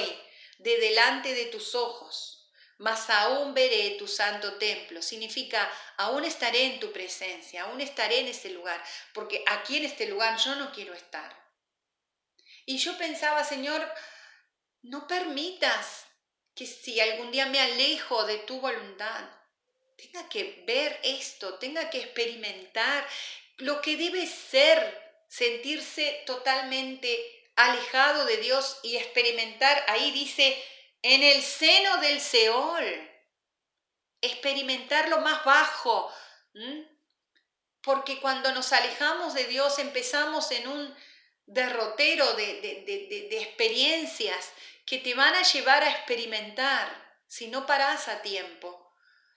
S1: de delante de tus ojos, mas aún veré tu santo templo. Significa, aún estaré en tu presencia, aún estaré en ese lugar, porque aquí en este lugar yo no quiero estar. Y yo pensaba, Señor, no permitas que si algún día me alejo de tu voluntad, tenga que ver esto, tenga que experimentar lo que debe ser sentirse totalmente alejado de Dios y experimentar, ahí dice, en el seno del Seol, experimentar lo más bajo Porque cuando nos alejamos de Dios empezamos en un derrotero de, de, experiencias que te van a llevar a experimentar, si no paras a tiempo,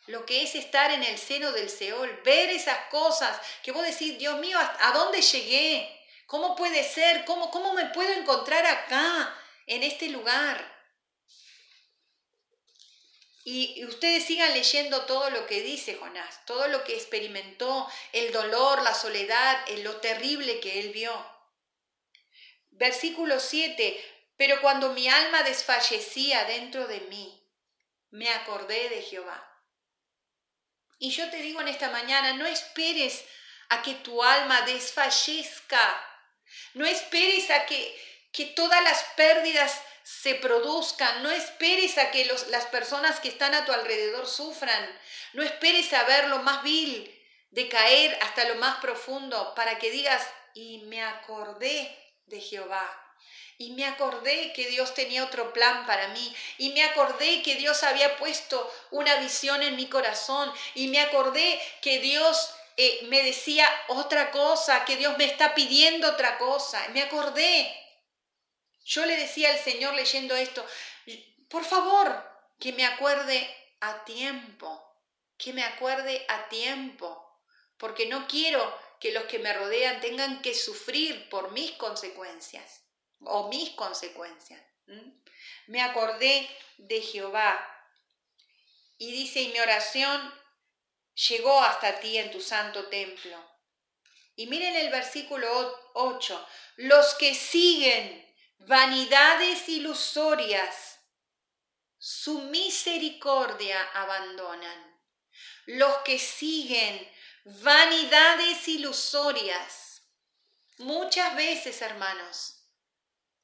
S1: lo que es estar en el seno del Seol, ver esas cosas que vos decís, Dios mío, ¿a dónde llegué? ¿Cómo puede ser? ¿Cómo, cómo me puedo encontrar acá, en este lugar? Y ustedes sigan leyendo todo lo que dice Jonás, todo lo que experimentó, el dolor, la soledad, lo terrible que él vio. Versículo 7, pero cuando mi alma desfallecía dentro de mí, me acordé de Jehová. Y yo te digo en esta mañana, no esperes a que tu alma desfallezca, no esperes a que, que todas las pérdidas se produzcan. No esperes a que las personas que están a tu alrededor sufran. No esperes a ver lo más vil, de caer hasta lo más profundo, para que digas, y me acordé de Jehová. Y me acordé que Dios tenía otro plan para mí. Y me acordé que Dios había puesto una visión en mi corazón. Y me acordé que Dios eh, me decía otra cosa, que Dios me está pidiendo otra cosa. Me acordé. Yo le decía al Señor leyendo esto, por favor, que me acuerde a tiempo, que me acuerde a tiempo, porque no quiero que los que me rodean tengan que sufrir por mis consecuencias o mis consecuencias. Me acordé de Jehová y dice, y mi oración llegó hasta ti en tu santo templo. Y miren el versículo 8, los que siguen vanidades ilusorias, su misericordia abandonan. Los que siguen vanidades ilusorias, muchas veces, hermanos,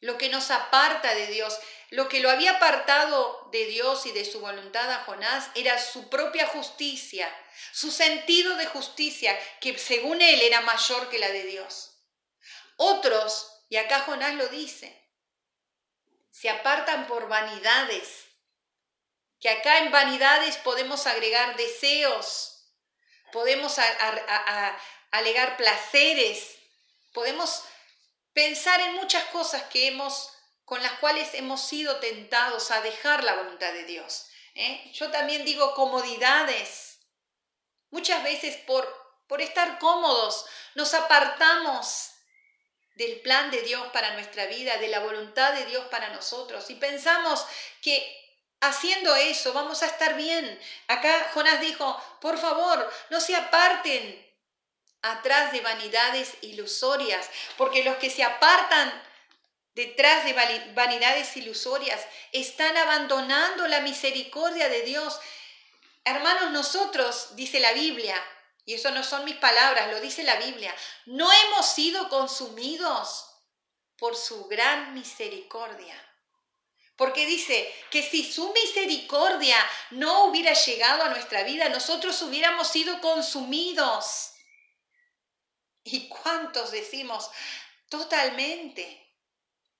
S1: lo que nos aparta de Dios, lo que lo había apartado de Dios y de su voluntad a Jonás era su propia justicia, su sentido de justicia, que según él era mayor que la de Dios. Otros, y acá Jonás lo dice, se apartan por vanidades, que acá en vanidades podemos agregar deseos, podemos alegar placeres, podemos pensar en muchas cosas que hemos, con las cuales hemos sido tentados a dejar la voluntad de Dios. ¿eh? Yo también digo comodidades. Muchas veces por, por estar cómodos nos apartamos del plan de Dios para nuestra vida, de la voluntad de Dios para nosotros. Y pensamos que haciendo eso vamos a estar bien. Acá Jonás dijo, por favor, no se aparten atrás de vanidades ilusorias, porque los que se apartan detrás de vanidades ilusorias están abandonando la misericordia de Dios. Hermanos, nosotros, dice la Biblia, y eso no son mis palabras, lo dice la Biblia, no hemos sido consumidos por su gran misericordia. Porque dice que si su misericordia no hubiera llegado a nuestra vida, nosotros hubiéramos sido consumidos. ¿Y cuántos decimos? Totalmente.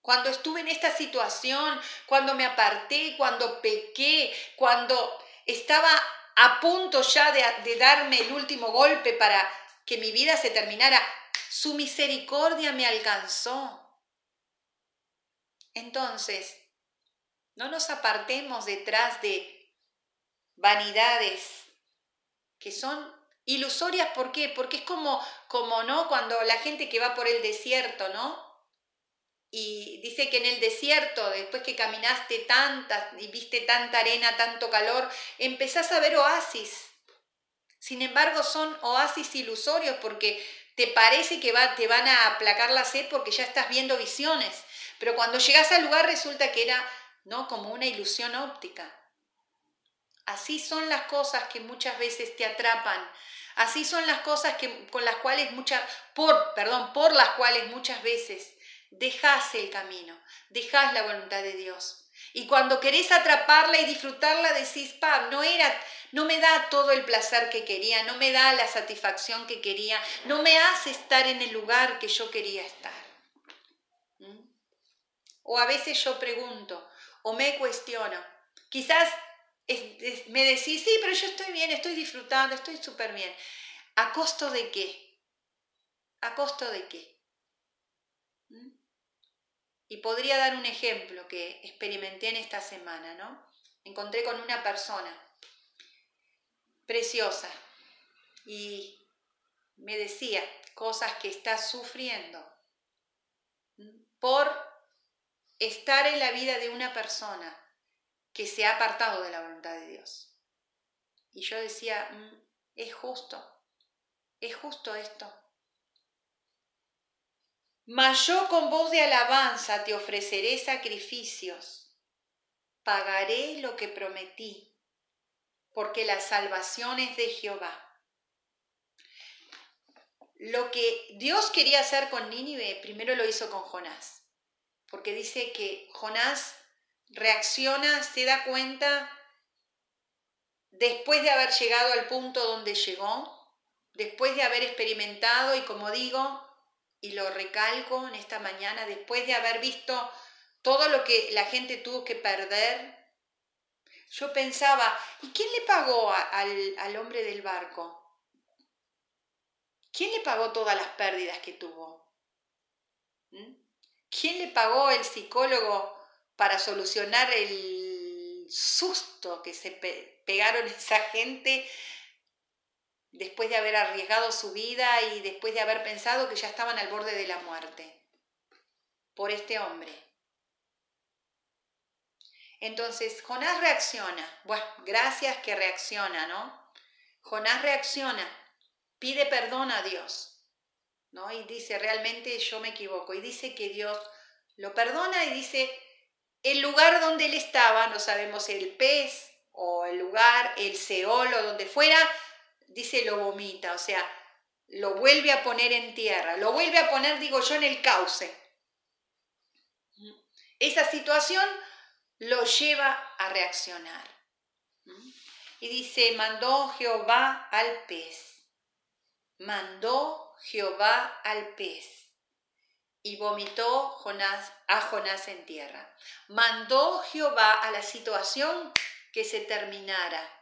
S1: Cuando estuve en esta situación, cuando me aparté, cuando pequé, cuando estaba a punto ya de, darme el último golpe para que mi vida se terminara, su misericordia me alcanzó. Entonces, no nos apartemos detrás de vanidades que son ilusorias. ¿Por qué? Porque es como, como, ¿no? Cuando la gente que va por el desierto, ¿no? Y dice que en el desierto, después que caminaste tanta y viste tanta arena, tanto calor, empezás a ver oasis. Sin embargo, son oasis ilusorios porque te parece que va, te van a aplacar la sed porque ya estás viendo visiones. Pero cuando llegas al lugar resulta que era ¿no? como una ilusión óptica. Así son las cosas que muchas veces te atrapan. Así son las cosas que, con las cuales muchas, por, perdón, por las cuales muchas veces dejas el camino, dejas la voluntad de Dios. Y cuando querés atraparla y disfrutarla, decís, pa, no era, no me da todo el placer que quería, no me da la satisfacción que quería, no me hace estar en el lugar que yo quería estar. ¿Mm? O a veces yo pregunto o me cuestiono. Quizás me decís, sí, pero yo estoy bien, estoy disfrutando, estoy súper bien. ¿A costo de qué? ¿A costo de qué? Y podría dar un ejemplo que experimenté en esta semana, ¿no? Encontré con una persona preciosa y me decía cosas que está sufriendo por estar en la vida de una persona que se ha apartado de la voluntad de Dios. Y yo decía, mm, es justo, es justo esto. Mas yo con voz de alabanza te ofreceré sacrificios, pagaré lo que prometí, porque la salvación es de Jehová. Lo que Dios quería hacer con Nínive, primero lo hizo con Jonás, porque dice que Jonás reacciona, se da cuenta después de haber llegado al punto donde llegó, después de haber experimentado y como digo, y lo recalco en esta mañana, después de haber visto todo lo que la gente tuvo que perder, yo pensaba, ¿y quién le pagó al, al hombre del barco? ¿Quién le pagó todas las pérdidas que tuvo? ¿Mm? ¿Quién le pagó el psicólogo para solucionar el susto que se pegaron esa gente después de haber arriesgado su vida y después de haber pensado que ya estaban al borde de la muerte? Por este hombre. Entonces, Jonás reacciona. Bueno, gracias que reacciona, ¿no? Jonás reacciona pide perdón a Dios, ¿no? Y dice, realmente yo me equivoco. Y dice que Dios lo perdona y dice, el lugar donde él estaba, no sabemos el pez o el lugar, el Seol donde fuera, dice, lo vomita, o sea, lo vuelve a poner en tierra, lo vuelve a poner, digo yo, en el cauce. Esa situación lo lleva a reaccionar. Y dice, mandó Jehová al pez mandó Jehová al pez y vomitó Jonás, a Jonás en tierra. Mandó Jehová a la situación que se terminara.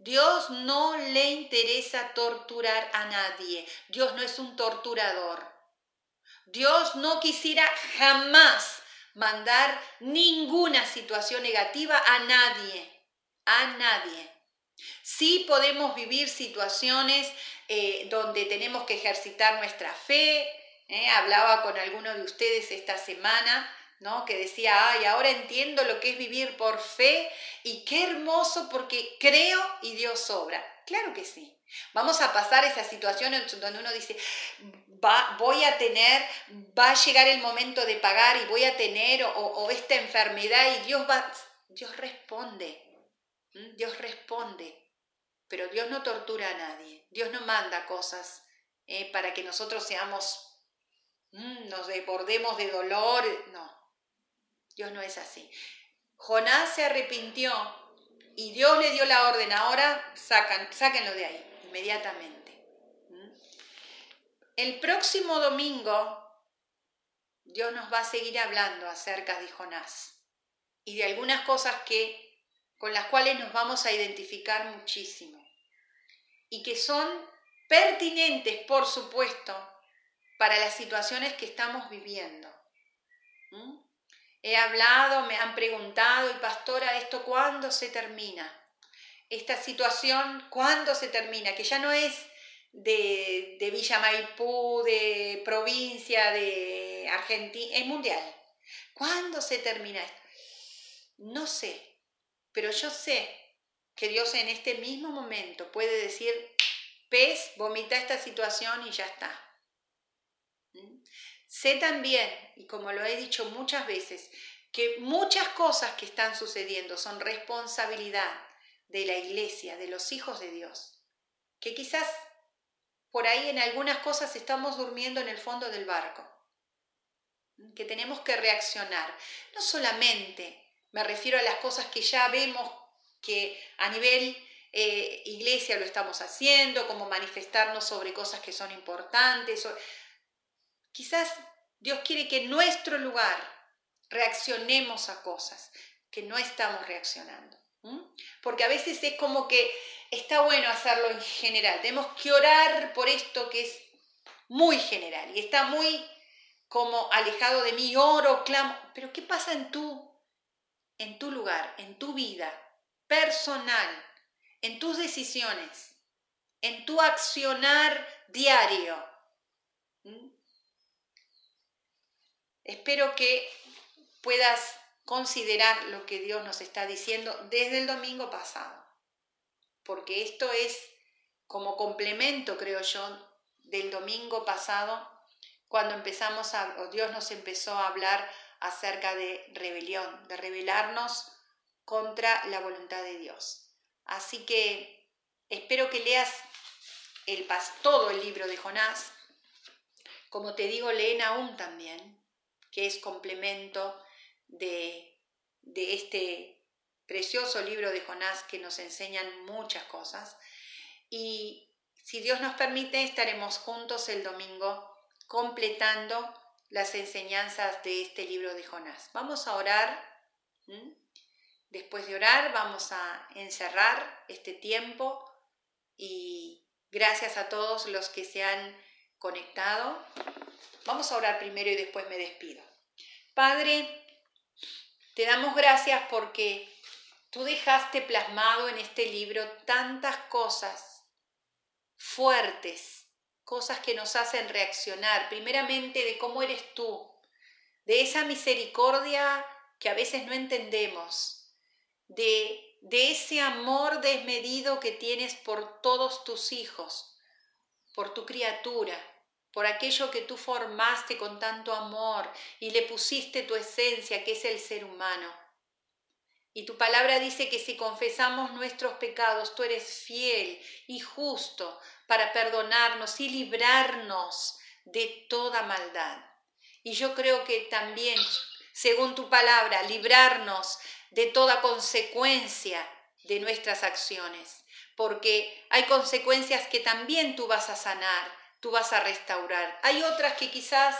S1: Dios no le interesa torturar a nadie. Dios no es un torturador. Dios no quisiera jamás mandar ninguna situación negativa a nadie. A nadie. Sí podemos vivir situaciones eh, donde tenemos que ejercitar nuestra fe. ¿eh? Hablaba con alguno de ustedes esta semana, ¿no? Que decía, ay, ahora entiendo lo que es vivir por fe y qué hermoso porque creo y Dios obra. Claro que sí. Vamos a pasar esa situación donde uno dice, va, voy a tener, va a llegar el momento de pagar y voy a tener o, esta enfermedad y Dios va, Dios responde. Dios responde, pero Dios no tortura a nadie. Dios no manda cosas eh, para que nosotros seamos, nos desbordemos de dolor. No, Dios no es así. Jonás se arrepintió y Dios le dio la orden, ahora sáquenlo de ahí, inmediatamente. El próximo domingo Dios nos va a seguir hablando acerca de Jonás y de algunas cosas que con las cuales nos vamos a identificar muchísimo y que son pertinentes, por supuesto, para las situaciones que estamos viviendo. ¿Mm? He hablado, me han preguntado, y pastora, ¿esto cuándo se termina? Esta situación, ¿cuándo se termina? Que ya no es de, de Villa Maipú, de provincia, de Argentina, es mundial. ¿Cuándo se termina esto? No sé, pero yo sé que Dios en este mismo momento puede decir, pez, vomita esta situación y ya está. Sé también, y como lo he dicho muchas veces, que muchas cosas que están sucediendo son responsabilidad de la iglesia, de los hijos de Dios, que quizás por ahí en algunas cosas estamos durmiendo en el fondo del barco, que tenemos que reaccionar, no solamente me refiero a las cosas que ya vemos que a nivel eh, iglesia lo estamos haciendo, como manifestarnos sobre cosas que son importantes. Quizás Dios quiere que en nuestro lugar reaccionemos a cosas que no estamos reaccionando. Porque a veces es como que está bueno hacerlo en general. Tenemos que orar por esto que es muy general y está muy como alejado de mí, oro, clamo. Pero ¿qué pasa en tu, en tu lugar, en tu vida personal, en tus decisiones, en tu accionar diario? Espero que puedas considerar lo que Dios nos está diciendo desde el domingo pasado, porque esto es como complemento, creo yo, del domingo pasado, cuando empezamos a, o Dios nos empezó a hablar acerca de rebelión, de rebelarnos contra la voluntad de Dios. Así que espero que leas el, todo el libro de Jonás. Como te digo, leen aún también, que es complemento de, de este precioso libro de Jonás que nos enseñan muchas cosas. Y si Dios nos permite, estaremos juntos el domingo completando las enseñanzas de este libro de Jonás. Vamos a orar. Después de orar, vamos a encerrar este tiempo y gracias a todos los que se han conectado. Vamos a orar primero y después me despido. Padre, te damos gracias porque tú dejaste plasmado en este libro tantas cosas fuertes, cosas que nos hacen reaccionar, primeramente de cómo eres tú, de esa misericordia que a veces no entendemos, de, de ese amor desmedido que tienes por todos tus hijos, por tu criatura, por aquello que tú formaste con tanto amor y le pusiste tu esencia, que es el ser humano. Y tu palabra dice que si confesamos nuestros pecados, tú eres fiel y justo para perdonarnos y librarnos de toda maldad. Y yo creo que también, según tu palabra, librarnos de toda consecuencia de nuestras acciones, porque hay consecuencias que también tú vas a sanar tú vas a restaurar. Hay otras que quizás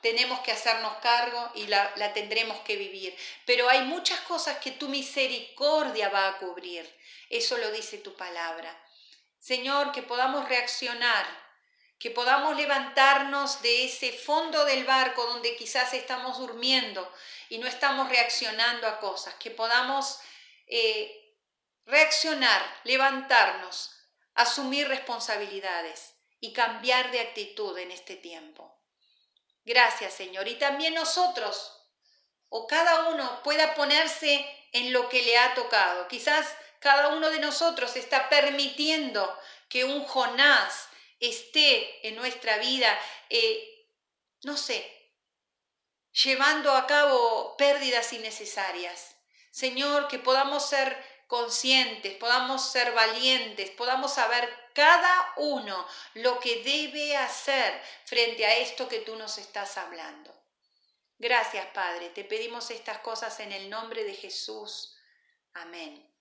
S1: tenemos que hacernos cargo y la, tendremos que vivir, pero hay muchas cosas que tu misericordia va a cubrir. Eso lo dice tu palabra. Señor, que podamos reaccionar, que podamos levantarnos de ese fondo del barco donde quizás estamos durmiendo y no estamos reaccionando a cosas, que podamos eh, reaccionar, levantarnos, asumir responsabilidades y cambiar de actitud en este tiempo. Gracias, Señor. Y también nosotros, o cada uno, pueda ponerse en lo que le ha tocado. Quizás cada uno de nosotros está permitiendo que un Jonás esté en nuestra vida, eh, no sé, llevando a cabo pérdidas innecesarias. Señor, que podamos ser conscientes, podamos ser valientes, podamos saber cada uno lo que debe hacer frente a esto que tú nos estás hablando. Gracias, Padre. Te pedimos estas cosas en el nombre de Jesús. Amén.